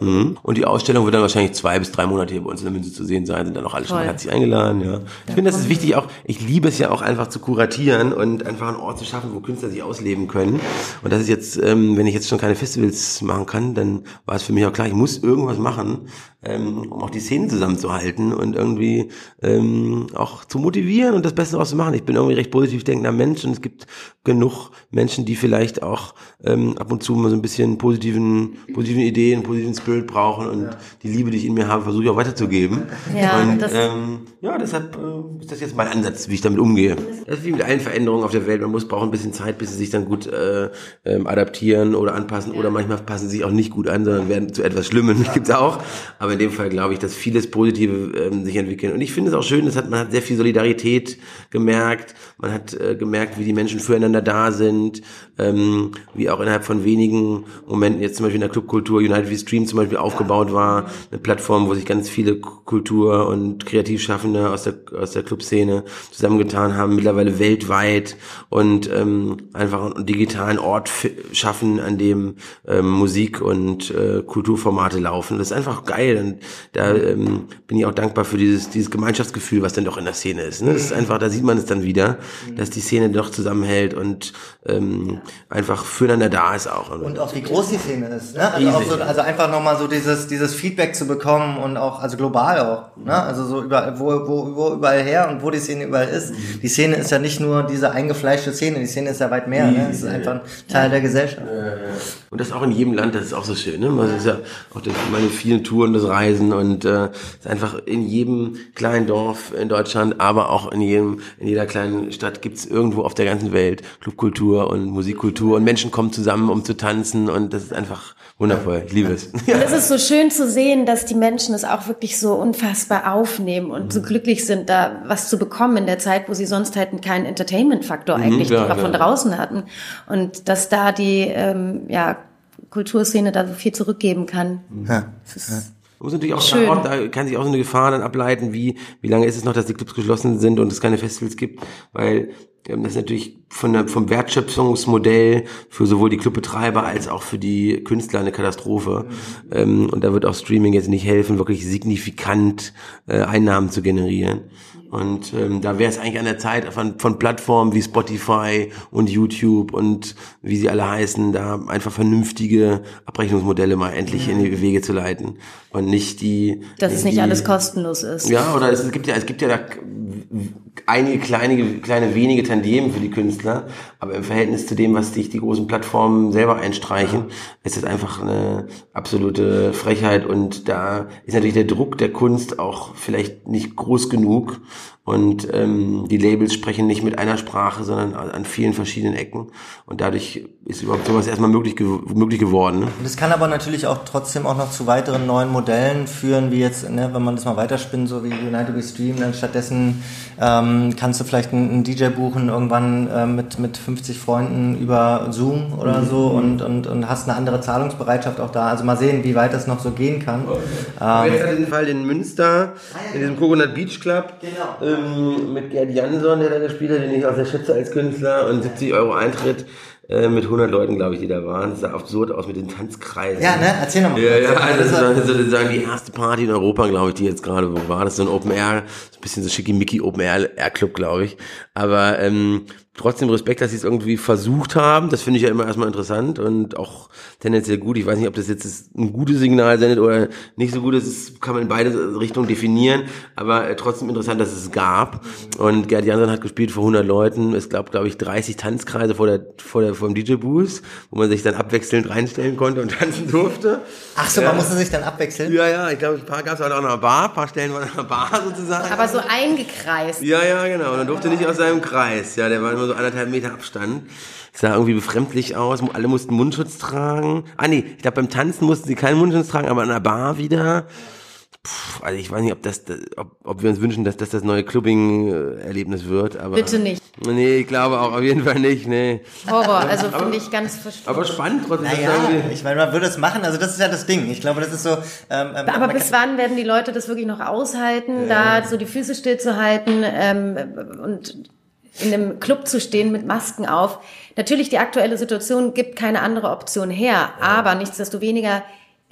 Mhm. Und die Ausstellung wird dann wahrscheinlich zwei bis drei Monate hier bei uns in der Münze zu sehen sein, sind dann auch alle Toll. schon herzlich eingeladen, ja. Ich finde, das ist wichtig auch, ich liebe es ja auch einfach zu kuratieren und einfach einen Ort zu schaffen, wo Künstler sich ausleben können. Und das ist jetzt, ähm, wenn ich jetzt schon keine Festivals machen kann, dann war es für mich auch klar, ich muss irgendwas machen, ähm, um auch die Szenen zusammenzuhalten und irgendwie ähm, auch zu motivieren und das Beste daraus zu machen. Ich bin irgendwie recht positiv denkender Mensch und es gibt genug Menschen, die vielleicht auch ähm, ab und zu mal so ein bisschen positiven, positiven Ideen, positiven Spirit brauchen und ja. die Liebe, die ich in mir habe, versuche ich auch weiterzugeben. Ja, und das ähm, ja, deshalb äh, ist das jetzt mein Ansatz, wie ich damit umgehe. Das ist wie mit allen Veränderungen auf der Welt. Man muss brauchen ein bisschen Zeit, bis sie sich dann gut äh, ähm, adaptieren oder anpassen ja. oder manchmal passen sie sich auch nicht gut an, sondern werden zu etwas Schlimmem. Ja. Gibt's auch. Aber aber in dem Fall glaube ich, dass vieles Positive ähm, sich entwickeln. Und ich finde es auch schön, das hat, man hat sehr viel Solidarität gemerkt, man hat äh, gemerkt, wie die Menschen füreinander da sind, ähm, wie auch innerhalb von wenigen Momenten, jetzt zum Beispiel in der Clubkultur, United We Stream zum Beispiel aufgebaut war, eine Plattform, wo sich ganz viele Kultur- und Kreativschaffende aus der, aus der Clubszene zusammengetan haben, mittlerweile weltweit und ähm, einfach einen digitalen Ort schaffen, an dem ähm, Musik und äh, Kulturformate laufen. Das ist einfach geil und da ähm, bin ich auch dankbar für dieses, dieses Gemeinschaftsgefühl, was dann doch in der Szene ist. Ne? Das ist einfach, da sieht man es dann wieder, dass die Szene doch zusammenhält und ähm, einfach füreinander da ist auch. Und auch wie groß die Szene ist. Ne? Also, auch so, also einfach nochmal so dieses, dieses Feedback zu bekommen und auch, also global auch. Ne? Also so überall, wo, wo, wo überall her und wo die Szene überall ist. Die Szene ist ja nicht nur diese eingefleischte Szene, die Szene ist ja weit mehr. Ne? Es ist einfach ein Teil der Gesellschaft. Und das auch in jedem Land, das ist auch so schön. Ne? Das ist ja auch durch meine vielen Touren, das Reisen und äh, ist einfach in jedem kleinen Dorf in Deutschland, aber auch in jedem, in jeder kleinen Stadt gibt's irgendwo auf der ganzen Welt Clubkultur und Musikkultur und Menschen kommen zusammen, um zu tanzen und das ist einfach wundervoll. Ich liebe es. Ja. Und es ist so schön zu sehen, dass die Menschen es auch wirklich so unfassbar aufnehmen und so mhm. glücklich sind, da was zu bekommen in der Zeit, wo sie sonst halt keinen Entertainment-Faktor mhm, eigentlich ja, von draußen hatten. Und dass da die ähm, ja, Kulturszene da so viel zurückgeben kann. Ja. Das ist man muss natürlich auch Schön. sagen, da kann sich auch so eine Gefahr dann ableiten, wie, wie lange ist es noch, dass die Clubs geschlossen sind und es keine Festivals gibt, weil ähm, das ist natürlich von der, vom Wertschöpfungsmodell für sowohl die Clubbetreiber als auch für die Künstler eine Katastrophe. Mhm. Ähm, und da wird auch Streaming jetzt nicht helfen, wirklich signifikant äh, Einnahmen zu generieren. Und ähm, da wäre es eigentlich an der Zeit von, von Plattformen wie Spotify und YouTube und wie sie alle heißen, da einfach vernünftige Abrechnungsmodelle mal endlich in die Wege zu leiten und nicht die. Dass es nicht die, alles kostenlos ist. Ja, oder es gibt ja, es gibt ja da einige kleine, kleine wenige Tandem für die Künstler, aber im Verhältnis zu dem, was sich die großen Plattformen selber einstreichen, ist es einfach eine absolute Frechheit und da ist natürlich der Druck der Kunst auch vielleicht nicht groß genug und ähm, die Labels sprechen nicht mit einer Sprache, sondern an vielen verschiedenen Ecken und dadurch ist überhaupt sowas erstmal möglich, ge möglich geworden. Ne? Das kann aber natürlich auch trotzdem auch noch zu weiteren neuen Modellen führen, wie jetzt, ne, wenn man das mal weiterspinnt, so wie United We Stream, dann stattdessen ähm, kannst du vielleicht einen, einen DJ buchen irgendwann äh, mit, mit 50 Freunden über Zoom oder mhm. so und, und, und hast eine andere Zahlungsbereitschaft auch da. Also mal sehen, wie weit das noch so gehen kann. Okay. Ähm, jetzt hat den Fall in Münster, in diesem Coconut Beach Club, genau. Ähm, mit Gerd Jansson, der da gespielt hat, den ich auch sehr schätze als Künstler und 70 Euro Eintritt. Äh, mit 100 Leuten, glaube ich, die da waren. Das sah absurd aus mit den Tanzkreisen. Ja, ne? Erzähl nochmal. Ja, ja, also das war sozusagen die erste Party in Europa, glaube ich, die jetzt gerade wo war. Das ist so ein Open Air, so ein bisschen so schickimicki Open Air, Air Club, glaube ich. Aber ähm, trotzdem Respekt, dass sie es irgendwie versucht haben. Das finde ich ja immer erstmal interessant und auch tendenziell gut. Ich weiß nicht, ob das jetzt ein gutes Signal sendet oder nicht so gut ist. Das kann man in beide Richtungen definieren. Aber äh, trotzdem interessant, dass es gab. Und Gerd Jansson hat gespielt vor 100 Leuten. Es gab, glaube ich, 30 Tanzkreise vor der, vor der, vor dem DJ-Booth, wo man sich dann abwechselnd reinstellen konnte und tanzen durfte. Ach so, ja. man musste sich dann abwechseln? Ja, ja. Ich glaube, ein paar gab es auch noch einer Bar. Ein paar Stellen waren in einer Bar sozusagen. Aber so eingekreist. Ja, ja, genau. Und dann durfte nicht aus seinem Kreis. Ja, der war immer so anderthalb Meter Abstand. sah irgendwie befremdlich aus. Alle mussten Mundschutz tragen. Ah nee, ich glaube beim Tanzen mussten sie keinen Mundschutz tragen, aber an der Bar wieder. Puh, also ich weiß nicht, ob das, ob, ob wir uns wünschen, dass das das neue Clubbing-Erlebnis wird, aber. Bitte nicht. Nee, ich glaube auch auf jeden Fall nicht, nee. Horror, also finde ich ganz verstanden. Aber spannend trotzdem. Naja, ich meine, man würde es machen, also das ist ja das Ding. Ich glaube, das ist so. Ähm, ähm aber bis wann werden die Leute das wirklich noch aushalten, ja. da so die Füße stillzuhalten ähm, und in einem Club zu stehen mit Masken auf. Natürlich, die aktuelle Situation gibt keine andere Option her, aber nichtsdestoweniger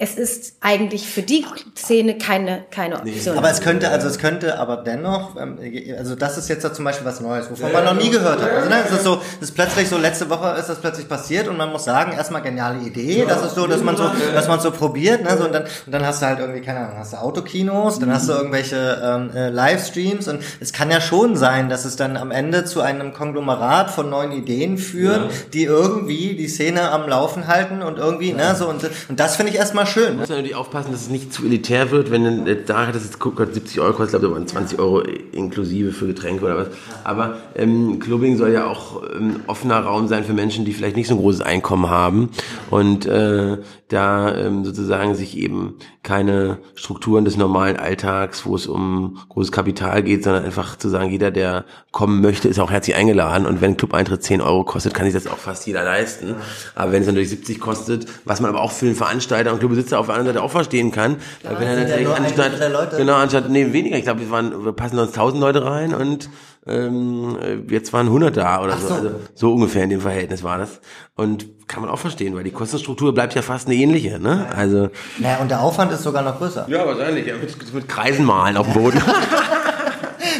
es ist eigentlich für die Szene keine, keine Option. Nee. Aber es könnte, also es könnte aber dennoch, ähm, also das ist jetzt da zum Beispiel was Neues, wovon man noch nie gehört hat. Also ne, es ist so, es ist plötzlich so, letzte Woche ist das plötzlich passiert und man muss sagen, erstmal geniale Idee, das ist so, dass man so, dass man so probiert, ne, so und dann, und dann hast du halt irgendwie, keine Ahnung, hast du Autokinos, dann hast du irgendwelche ähm, äh, Livestreams und es kann ja schon sein, dass es dann am Ende zu einem Konglomerat von neuen Ideen führen, ja. die irgendwie die Szene am Laufen halten und irgendwie, ne, so und, und das finde ich erstmal schön. muss natürlich aufpassen, dass es nicht zu elitär wird, wenn jetzt da das jetzt guckt, 70 Euro kostet, glaube ich, 20 Euro inklusive für Getränke oder was. Aber ähm, Clubbing soll ja auch ähm, offener Raum sein für Menschen, die vielleicht nicht so ein großes Einkommen haben und äh, da ähm, sozusagen sich eben keine Strukturen des normalen Alltags, wo es um großes Kapital geht, sondern einfach zu sagen, jeder, der kommen möchte, ist auch herzlich eingeladen und wenn Club-Eintritt 10 Euro kostet, kann sich das auch fast jeder leisten. Aber wenn es natürlich 70 kostet, was man aber auch für einen Veranstalter und Clubbesitzer auf der anderen Seite auch verstehen kann, weil wenn er natürlich anstatt, genau, anstatt, nee, weniger, ich glaube, wir waren, wir passen uns 1000 Leute rein und ähm, jetzt waren 100 da oder so. so. Also so ungefähr in dem Verhältnis war das. Und kann man auch verstehen, weil die Kostenstruktur bleibt ja fast eine ähnliche, ne? Also Naja, und der Aufwand ist sogar noch größer. ja, wahrscheinlich. Ja, mit, mit Kreisen malen auf dem Boden.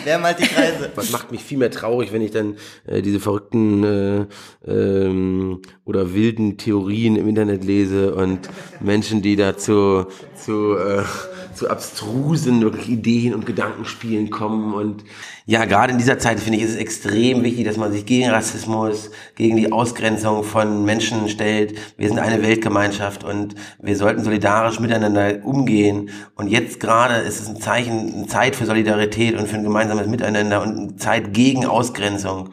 Wer malt die Kreise? Was macht mich viel mehr traurig, wenn ich dann äh, diese verrückten äh, ähm, oder wilden Theorien im Internet lese und Menschen, die da zu, zu, äh, zu abstrusen wirklich Ideen und Gedankenspielen kommen. Und ja, gerade in dieser Zeit finde ich, ist es extrem wichtig, dass man sich gegen Rassismus, gegen die Ausgrenzung von Menschen stellt. Wir sind eine Weltgemeinschaft und wir sollten solidarisch miteinander umgehen. Und jetzt gerade ist es ein Zeichen, eine Zeit für Solidarität und für ein gemeinsames Miteinander und eine Zeit gegen Ausgrenzung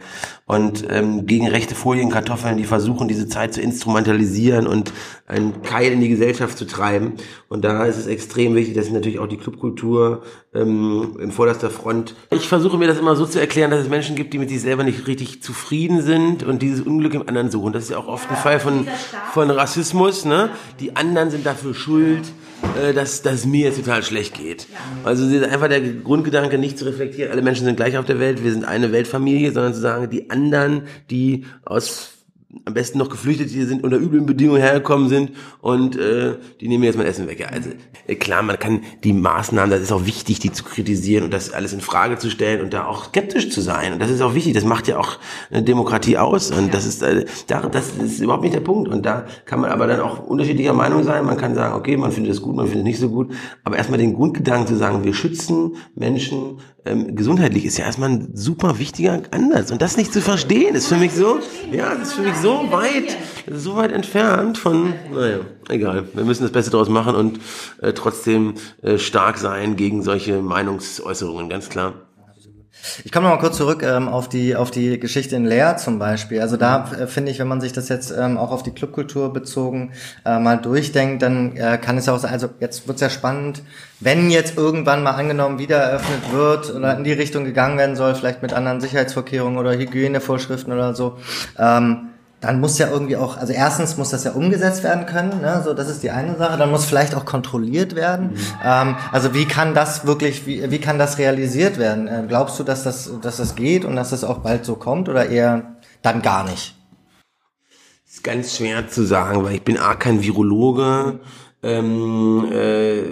und ähm, gegen rechte Folienkartoffeln, die versuchen, diese Zeit zu instrumentalisieren und einen Keil in die Gesellschaft zu treiben. Und da ist es extrem wichtig, dass natürlich auch die Clubkultur ähm, in vorderster Front. Ich versuche mir das immer so zu erklären, dass es Menschen gibt, die mit sich selber nicht richtig zufrieden sind und dieses Unglück im anderen suchen. Das ist ja auch oft ein Fall von, von Rassismus. Ne? Die anderen sind dafür schuld äh, dass, dass es mir jetzt total schlecht geht. Also es ist einfach der Grundgedanke, nicht zu reflektieren, alle Menschen sind gleich auf der Welt, wir sind eine Weltfamilie, sondern zu sagen, die anderen, die aus am besten noch geflüchtet hier sind, unter üblen Bedingungen hergekommen sind und äh, die nehmen jetzt mein Essen weg. Ja, also äh, klar, man kann die Maßnahmen, das ist auch wichtig, die zu kritisieren und das alles in Frage zu stellen und da auch skeptisch zu sein. Und das ist auch wichtig, das macht ja auch eine Demokratie aus. Und das ist äh, da, das ist überhaupt nicht der Punkt. Und da kann man aber dann auch unterschiedlicher Meinung sein. Man kann sagen, okay, man findet es gut, man findet es nicht so gut. Aber erstmal den Grundgedanken zu sagen, wir schützen Menschen ähm, gesundheitlich ist ja erstmal ein super wichtiger Ansatz. Und das nicht zu verstehen, ist für mich so, ja, das ist für mich so weit, so weit entfernt von, naja, egal. Wir müssen das Beste draus machen und äh, trotzdem äh, stark sein gegen solche Meinungsäußerungen, ganz klar. Ich komme noch mal kurz zurück ähm, auf die auf die Geschichte in Leer zum Beispiel. Also da äh, finde ich, wenn man sich das jetzt ähm, auch auf die Clubkultur bezogen äh, mal durchdenkt, dann äh, kann es auch sein. Also jetzt wird's ja spannend, wenn jetzt irgendwann mal angenommen wieder eröffnet wird oder in die Richtung gegangen werden soll, vielleicht mit anderen Sicherheitsvorkehrungen oder Hygienevorschriften oder so. Ähm, dann muss ja irgendwie auch, also erstens muss das ja umgesetzt werden können, ne? so das ist die eine Sache, dann muss vielleicht auch kontrolliert werden. Ähm, also wie kann das wirklich, wie, wie kann das realisiert werden? Äh, glaubst du, dass das, dass das geht und dass das auch bald so kommt oder eher dann gar nicht? ist ganz schwer zu sagen, weil ich bin A, kein Virologe. Ähm, äh,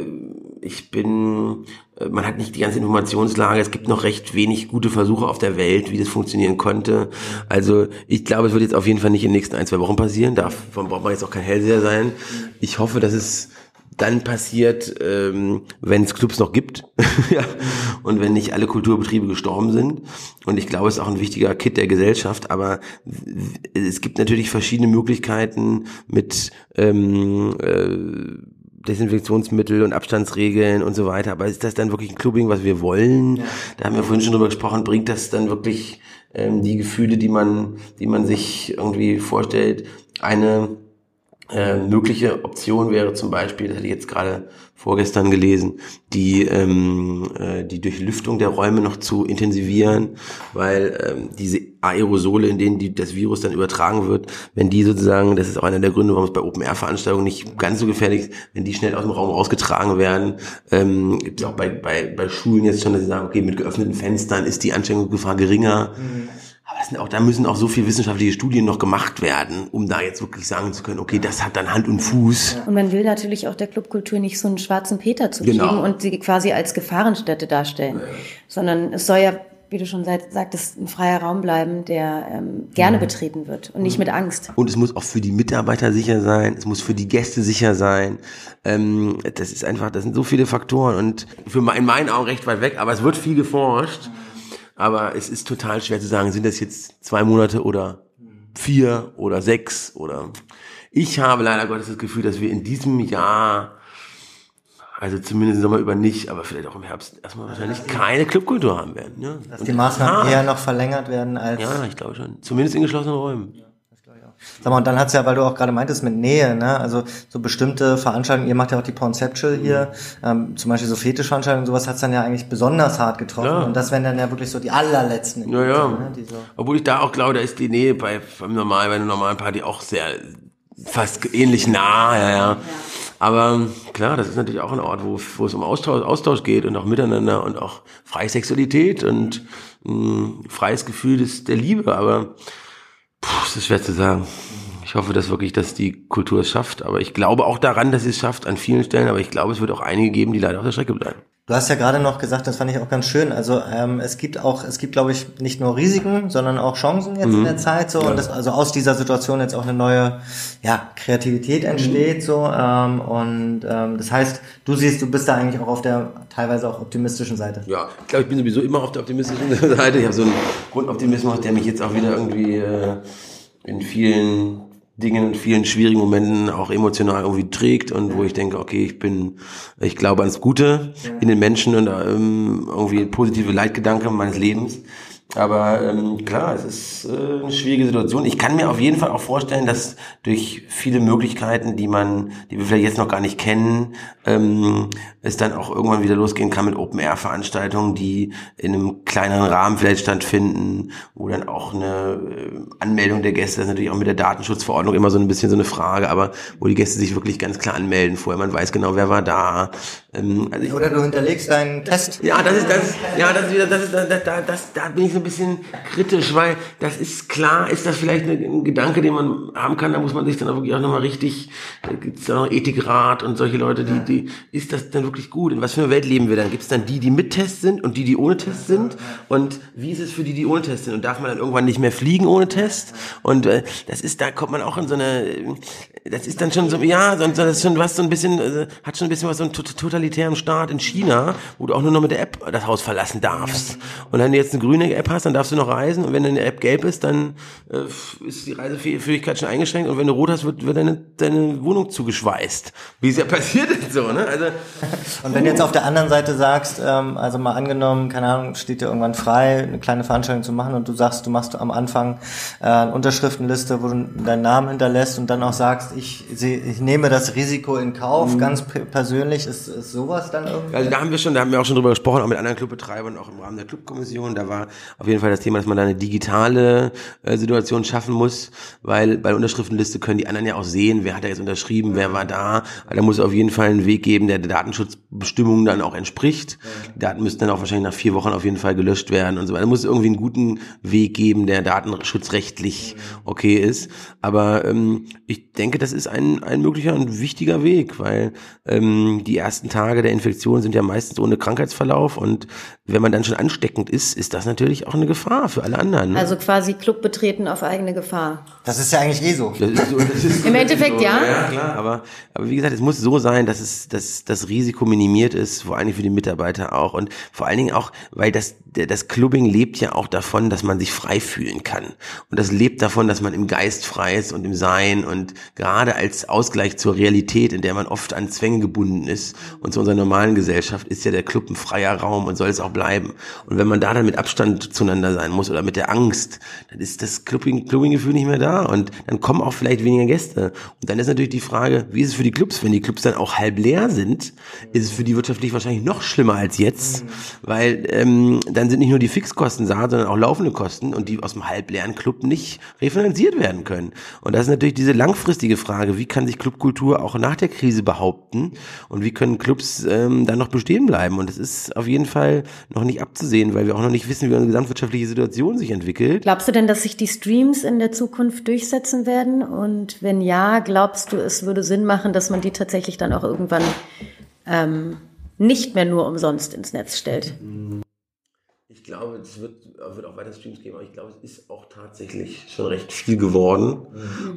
ich bin, man hat nicht die ganze Informationslage. Es gibt noch recht wenig gute Versuche auf der Welt, wie das funktionieren konnte. Also ich glaube, es wird jetzt auf jeden Fall nicht in den nächsten ein, zwei Wochen passieren. Davon braucht man jetzt auch kein Hellseher sein. Ich hoffe, dass es dann passiert, ähm, wenn es Clubs noch gibt ja. und wenn nicht alle Kulturbetriebe gestorben sind. Und ich glaube, es ist auch ein wichtiger Kit der Gesellschaft. Aber es gibt natürlich verschiedene Möglichkeiten mit ähm, äh, Desinfektionsmittel und Abstandsregeln und so weiter. Aber ist das dann wirklich ein Clubbing, was wir wollen? Da haben wir vorhin schon drüber gesprochen. Bringt das dann wirklich ähm, die Gefühle, die man, die man sich irgendwie vorstellt? Eine äh, mögliche Option wäre zum Beispiel, das hatte ich jetzt gerade vorgestern gelesen, die ähm, äh, die Durchlüftung der Räume noch zu intensivieren, weil ähm, diese Aerosole, in denen die, das Virus dann übertragen wird, wenn die sozusagen, das ist auch einer der Gründe, warum es bei Open-Air-Veranstaltungen nicht ganz so gefährlich ist, wenn die schnell aus dem Raum rausgetragen werden, ähm, gibt es auch bei, bei, bei Schulen jetzt schon, dass sie sagen, okay, mit geöffneten Fenstern ist die Ansteckungsgefahr geringer. Mhm. Aber das sind auch, da müssen auch so viel wissenschaftliche Studien noch gemacht werden, um da jetzt wirklich sagen zu können, okay, das hat dann Hand und Fuß. Und man will natürlich auch der Clubkultur nicht so einen schwarzen Peter zu Genau. geben und sie quasi als Gefahrenstätte darstellen, sondern es soll ja, wie du schon sagtest, ein freier Raum bleiben, der ähm, gerne betreten wird und nicht mit Angst. Und es muss auch für die Mitarbeiter sicher sein, es muss für die Gäste sicher sein. Ähm, das ist einfach, das sind so viele Faktoren und für mein, in meinen Augen recht weit weg, aber es wird viel geforscht. Aber es ist total schwer zu sagen, sind das jetzt zwei Monate oder vier oder sechs oder ich habe leider Gottes das Gefühl, dass wir in diesem Jahr, also zumindest im Sommer über nicht, aber vielleicht auch im Herbst erstmal wahrscheinlich keine Clubkultur haben werden. Ja. Dass die Maßnahmen eher noch verlängert werden als. Ja, ich glaube schon. Zumindest in geschlossenen Räumen. Sag mal, und dann hat's ja, weil du auch gerade meintest, mit Nähe, ne? Also so bestimmte Veranstaltungen, ihr macht ja auch die Pornceptual hier, ähm, zum Beispiel so Fetischveranstaltungen, sowas hat's dann ja eigentlich besonders hart getroffen. Ja. Und das wären dann ja wirklich so die allerletzten. Ja, ja. Ne? So. Obwohl ich da auch glaube, da ist die Nähe bei, beim normalen, bei einer normalen Party auch sehr, fast ähnlich nah, ja, ja. Aber klar, das ist natürlich auch ein Ort, wo, wo es um Austausch, Austausch geht und auch Miteinander und auch freie Sexualität und mh, freies Gefühl des, der Liebe. Aber puh, es ist schwer zu sagen. Ich hoffe, dass wirklich, dass die Kultur es schafft. Aber ich glaube auch daran, dass sie es schafft an vielen Stellen. Aber ich glaube, es wird auch einige geben, die leider auf der Strecke bleiben. Du hast ja gerade noch gesagt, das fand ich auch ganz schön. Also ähm, es gibt auch, es gibt, glaube ich, nicht nur Risiken, sondern auch Chancen jetzt in der Zeit so und das, also aus dieser Situation jetzt auch eine neue, ja, Kreativität entsteht so ähm, und ähm, das heißt, du siehst, du bist da eigentlich auch auf der teilweise auch optimistischen Seite. Ja, ich glaube, ich bin sowieso immer auf der optimistischen Seite. Ich habe so einen Grundoptimismus, der mich jetzt auch wieder irgendwie äh, in vielen Dingen und vielen schwierigen Momenten auch emotional irgendwie trägt und wo ich denke, okay, ich bin, ich glaube ans Gute in den Menschen und ähm, irgendwie positive Leitgedanke meines Lebens. Aber ähm, klar, es ist äh, eine schwierige Situation. Ich kann mir auf jeden Fall auch vorstellen, dass durch viele Möglichkeiten, die man, die wir vielleicht jetzt noch gar nicht kennen, ähm, es dann auch irgendwann wieder losgehen kann mit Open-Air-Veranstaltungen, die in einem kleineren Rahmen vielleicht stattfinden, wo dann auch eine äh, Anmeldung der Gäste, das ist natürlich auch mit der Datenschutzverordnung immer so ein bisschen so eine Frage, aber wo die Gäste sich wirklich ganz klar anmelden vorher, man weiß genau, wer war da. Ähm, also ich, Oder du hinterlegst deinen Test. ja, das ist das, ja, das ist wieder, das ist, da, da, das, da bin ich so ein bisschen kritisch, weil das ist klar, ist das vielleicht ein Gedanke, den man haben kann, da muss man sich dann auch wirklich auch nochmal richtig, da gibt's da noch Ethikrat und solche Leute, die, die, ist das dann wirklich gut? In was für einer Welt leben wir dann? Gibt's dann die, die mit Test sind und die, die ohne Test sind? Und wie ist es für die, die ohne Test sind? Und darf man dann irgendwann nicht mehr fliegen ohne Test? Und äh, das ist, da kommt man auch in so eine, das ist dann schon so, ja, das ist schon was so ein bisschen, äh, hat schon ein bisschen was so tot- totalitären Staat in China, wo du auch nur noch mit der App das Haus verlassen darfst. Und wenn du jetzt eine grüne App hast, dann darfst du noch reisen. Und wenn deine App gelb ist, dann äh, ist die Reisefähigkeit schon eingeschränkt. Und wenn du rot hast, wird, wird deine, deine Wohnung zugeschweißt. Wie es ja passiert ist so, ne? Also, Und wenn du jetzt auf der anderen Seite sagst, ähm, also mal angenommen, keine Ahnung, steht dir irgendwann frei, eine kleine Veranstaltung zu machen und du sagst, du machst am Anfang äh, eine Unterschriftenliste, wo du deinen Namen hinterlässt und dann auch sagst, ich, ich nehme das Risiko in Kauf, ganz p- persönlich, ist, ist sowas dann irgendwie? Also da haben wir schon, da haben wir auch schon drüber gesprochen, auch mit anderen Clubbetreibern, auch im Rahmen der Clubkommission. Da war auf jeden Fall das Thema, dass man da eine digitale äh, Situation schaffen muss, weil bei der Unterschriftenliste können die anderen ja auch sehen, wer hat da jetzt unterschrieben, wer war da. Also da muss es auf jeden Fall einen Weg geben, der der Datenschutzbestimmungen dann auch entspricht. Die Daten müssten dann auch wahrscheinlich nach vier Wochen auf jeden Fall gelöscht werden und so weiter. Da muss es irgendwie einen guten Weg geben, der datenschutzrechtlich okay ist. Aber ähm, ich denke, das ist ein, ein möglicher und wichtiger Weg, weil ähm, die ersten Tage der Infektion sind ja meistens ohne Krankheitsverlauf und wenn man dann schon ansteckend ist, ist das natürlich auch eine Gefahr für alle anderen. Ne? Also quasi Club betreten auf eigene Gefahr. Das ist ja eigentlich eh so. Das ist so, das ist so, Im Endeffekt so, ja. Ja, klar, aber, aber wie gesagt, es muss so sein, dass es, dass das Risiko minimiert ist, vor allen Dingen für die Mitarbeiter auch und vor allen Dingen auch, weil das, der- das Clubbing lebt ja auch davon, dass man sich frei fühlen kann. Und das lebt davon, dass man im Geist frei ist und im Sein und gerade als Ausgleich zur Realität, in der man oft an Zwänge gebunden ist und zu unserer normalen Gesellschaft, ist ja der Club ein freier Raum und soll es auch bleiben. Und wenn man da dann mit Abstand zueinander sein muss oder mit der Angst, dann ist das Clubbing, Clubbing-Gefühl nicht mehr da und dann kommen auch vielleicht weniger Gäste. Und dann ist natürlich die Frage, wie ist es für die Clubs, wenn die Clubs dann auch halb leer sind, ist es für die wirtschaftlich wahrscheinlich noch schlimmer als jetzt, weil ähm, dann sind nicht nur die Fixkosten da, sondern auch laufende Kosten und die aus dem halbleeren Club nicht refinanziert werden können. Und das ist natürlich diese langfristige Frage, wie kann sich Clubkultur auch nach der Krise behaupten und wie können Clubs ähm, dann noch bestehen bleiben? Und es ist auf jeden Fall noch nicht abzusehen, weil wir auch noch nicht wissen, wie unsere gesamtwirtschaftliche Situation sich entwickelt. Glaubst du denn, dass sich die Streams in der Zukunft durchsetzen werden? Und wenn ja, glaubst du, es würde Sinn machen, dass man die tatsächlich dann auch irgendwann ähm, nicht mehr nur umsonst ins Netz stellt? Ich glaube, es wird, wird auch weiter Streams geben, aber ich glaube, es ist auch tatsächlich schon recht viel geworden.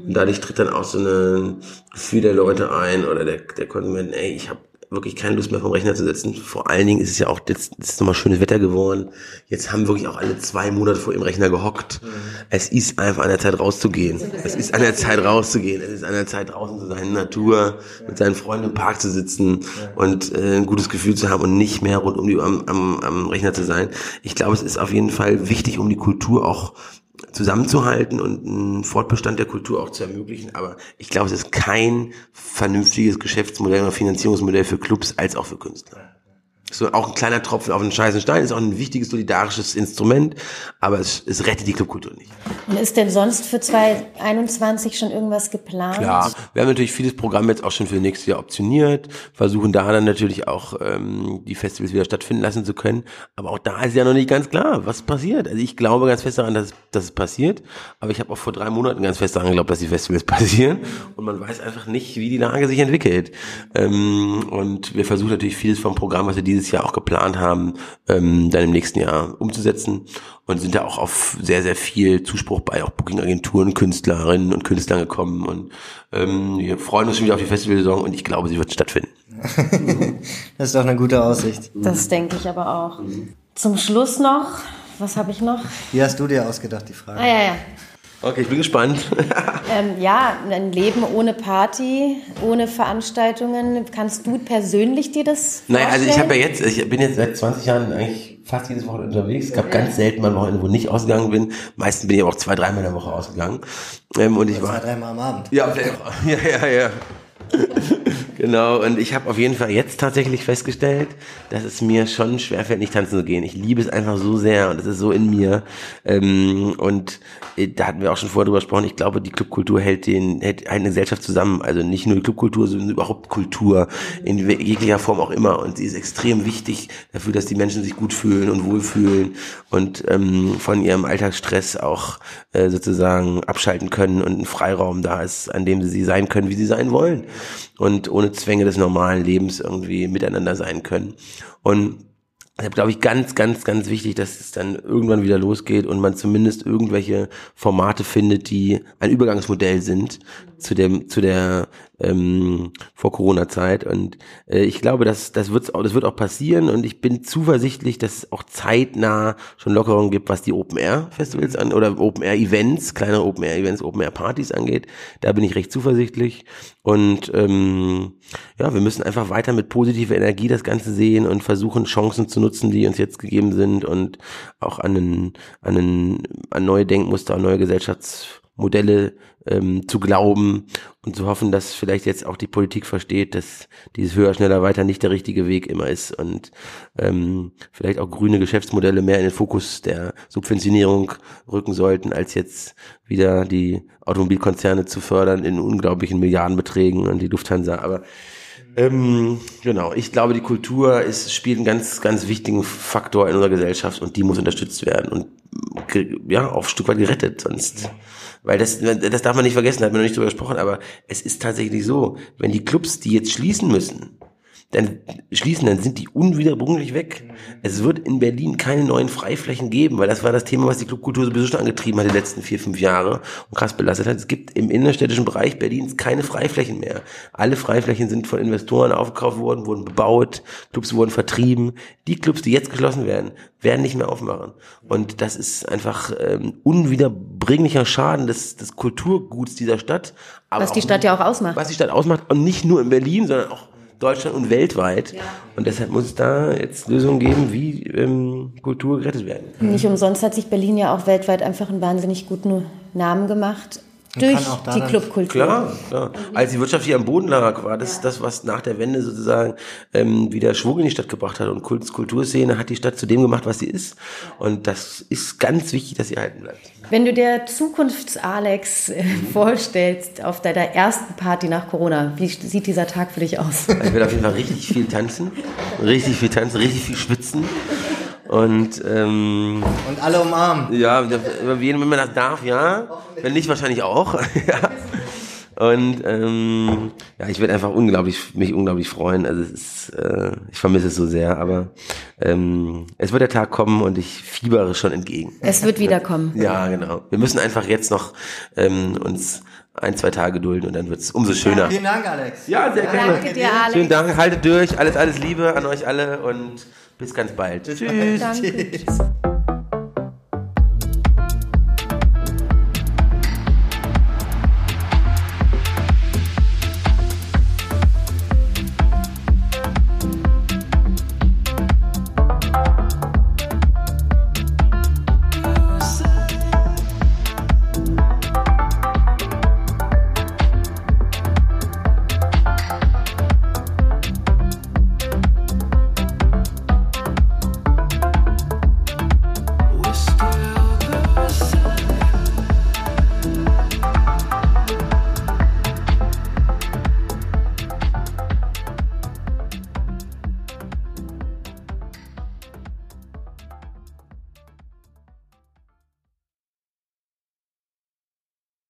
Und dadurch tritt dann auch so ein Gefühl der Leute ein oder der, der Konsumenten, ey, ich habe wirklich keine Lust mehr vom Rechner zu setzen. Vor allen Dingen ist es ja auch, jetzt ist nochmal schönes Wetter geworden. Jetzt haben wirklich auch alle zwei Monate vor dem Rechner gehockt. Mhm. Es ist einfach an der Zeit rauszugehen. Es ist an der Zeit rauszugehen. Es ist an der Zeit draußen zu sein, in der Natur, mit seinen Freunden im Park zu sitzen und äh, ein gutes Gefühl zu haben und nicht mehr rund um die am, am, am Rechner zu sein. Ich glaube, es ist auf jeden Fall wichtig, um die Kultur auch zusammenzuhalten und einen Fortbestand der Kultur auch zu ermöglichen. Aber ich glaube, es ist kein vernünftiges Geschäftsmodell oder Finanzierungsmodell für Clubs als auch für Künstler so auch ein kleiner Tropfen auf den scheißen Stein, ist auch ein wichtiges solidarisches Instrument, aber es, es rettet die Clubkultur nicht. Und ist denn sonst für 2021 schon irgendwas geplant? Klar, wir haben natürlich vieles Programm jetzt auch schon für nächstes Jahr optioniert, versuchen da dann natürlich auch ähm, die Festivals wieder stattfinden lassen zu können, aber auch da ist ja noch nicht ganz klar, was passiert. Also ich glaube ganz fest daran, dass, dass es passiert, aber ich habe auch vor drei Monaten ganz fest daran geglaubt, dass die Festivals passieren und man weiß einfach nicht, wie die Lage sich entwickelt. Ähm, und wir versuchen natürlich vieles vom Programm, was wir dieses dieses Jahr auch geplant haben, ähm, dann im nächsten Jahr umzusetzen und sind da auch auf sehr, sehr viel Zuspruch bei auch Booking-Agenturen, Künstlerinnen und Künstlern gekommen und ähm, wir freuen uns schon wieder auf die Festivalsaison und ich glaube, sie wird stattfinden. das ist doch eine gute Aussicht. Das denke ich aber auch. Zum Schluss noch, was habe ich noch? Wie hast du dir ausgedacht, die Frage? Ah ja, ja. Okay, ich bin gespannt. ähm, ja, ein Leben ohne Party, ohne Veranstaltungen. Kannst du persönlich dir das vorstellen? Naja, also ich habe ja jetzt, ich bin jetzt seit 20 Jahren eigentlich fast jedes Wochenende unterwegs. Es gab ja. ganz selten mal Wochenende, wo ich nicht ausgegangen bin. Meistens bin ich aber auch zwei, dreimal in der Woche ausgegangen. Ähm, und ich war zwei, dreimal am Abend. Ja, ja, ja, ja. genau, und ich habe auf jeden Fall jetzt tatsächlich festgestellt, dass es mir schon schwerfällt, nicht tanzen zu gehen. Ich liebe es einfach so sehr und es ist so in mir. Ähm, und äh, da hatten wir auch schon vorher drüber gesprochen, ich glaube, die Clubkultur hält, den, hält eine Gesellschaft zusammen. Also nicht nur die Clubkultur, sondern überhaupt Kultur, in jeglicher Form auch immer. Und sie ist extrem wichtig dafür, dass die Menschen sich gut fühlen und wohlfühlen und ähm, von ihrem Alltagsstress auch äh, sozusagen abschalten können und ein Freiraum da ist, an dem sie sein können, wie sie sein wollen und ohne Zwänge des normalen Lebens irgendwie miteinander sein können. Und Deshalb glaube ich ganz, ganz, ganz wichtig, dass es dann irgendwann wieder losgeht und man zumindest irgendwelche Formate findet, die ein Übergangsmodell sind zu dem, zu der ähm, vor Corona-Zeit. Und äh, ich glaube, dass das wird das wird auch passieren und ich bin zuversichtlich, dass es auch zeitnah schon Lockerungen gibt, was die Open Air Festivals an oder Open Air Events, kleine Open Air Events, Open Air Partys angeht. Da bin ich recht zuversichtlich und ähm, ja, wir müssen einfach weiter mit positiver Energie das Ganze sehen und versuchen Chancen zu nutzen, die uns jetzt gegeben sind und auch an, einen, an, einen, an neue Denkmuster, an neue Gesellschaftsmodelle ähm, zu glauben und zu hoffen, dass vielleicht jetzt auch die Politik versteht, dass dieses höher, schneller, weiter nicht der richtige Weg immer ist und ähm, vielleicht auch grüne Geschäftsmodelle mehr in den Fokus der Subventionierung rücken sollten, als jetzt wieder die Automobilkonzerne zu fördern in unglaublichen Milliardenbeträgen und die Lufthansa. Aber ähm, genau, ich glaube, die Kultur ist, spielt einen ganz, ganz wichtigen Faktor in unserer Gesellschaft und die muss unterstützt werden und ja, auch ein Stück weit gerettet, sonst weil das, das darf man nicht vergessen, da hat man noch nicht drüber gesprochen, aber es ist tatsächlich so, wenn die Clubs, die jetzt schließen müssen, dann schließen, dann sind die unwiederbringlich weg. Es wird in Berlin keine neuen Freiflächen geben, weil das war das Thema, was die Clubkultur sowieso schon angetrieben hat die letzten vier, fünf Jahre und krass belastet hat. Es gibt im innerstädtischen Bereich Berlins keine Freiflächen mehr. Alle Freiflächen sind von Investoren aufgekauft worden, wurden bebaut, Clubs wurden vertrieben. Die Clubs, die jetzt geschlossen werden, werden nicht mehr aufmachen. Und das ist einfach ähm, unwiederbringlicher Schaden des, des Kulturguts dieser Stadt. was die Stadt ja auch ausmacht. Was die Stadt ausmacht und nicht nur in Berlin, sondern auch Deutschland und weltweit. Ja. Und deshalb muss es da jetzt Lösungen geben, wie ähm, Kultur gerettet werden. Nicht umsonst hat sich Berlin ja auch weltweit einfach einen wahnsinnig guten Namen gemacht. Durch die Clubkultur. Klar, klar. Als die Wirtschaft hier am Boden lag, war das ja. das, was nach der Wende sozusagen ähm, wieder Schwung in die Stadt gebracht hat. Und Kulturszene hat die Stadt zu dem gemacht, was sie ist. Und das ist ganz wichtig, dass sie erhalten bleibt. Wenn du der Zukunfts-Alex äh, vorstellst auf deiner ersten Party nach Corona, wie sieht dieser Tag für dich aus? Ich werde auf jeden Fall richtig viel tanzen, richtig viel tanzen, richtig viel schwitzen. Und, ähm, und alle umarmen. Ja, wenn man das darf, ja. Wenn nicht, wahrscheinlich auch. ja. Und ähm, ja, ich werde einfach unglaublich, mich unglaublich freuen. Also es ist, äh, ich vermisse es so sehr, aber ähm, es wird der Tag kommen und ich fiebere schon entgegen. Es wird wieder kommen. Ja, genau. Wir müssen einfach jetzt noch ähm, uns ein, zwei Tage gedulden und dann wird's umso schöner. Vielen Dank, Alex. Ja, sehr gerne. Danke dir, Alex. Schönen Dank, haltet durch, alles, alles Liebe an euch alle und bis ganz bald. Tschüss. Danke. Tschüss.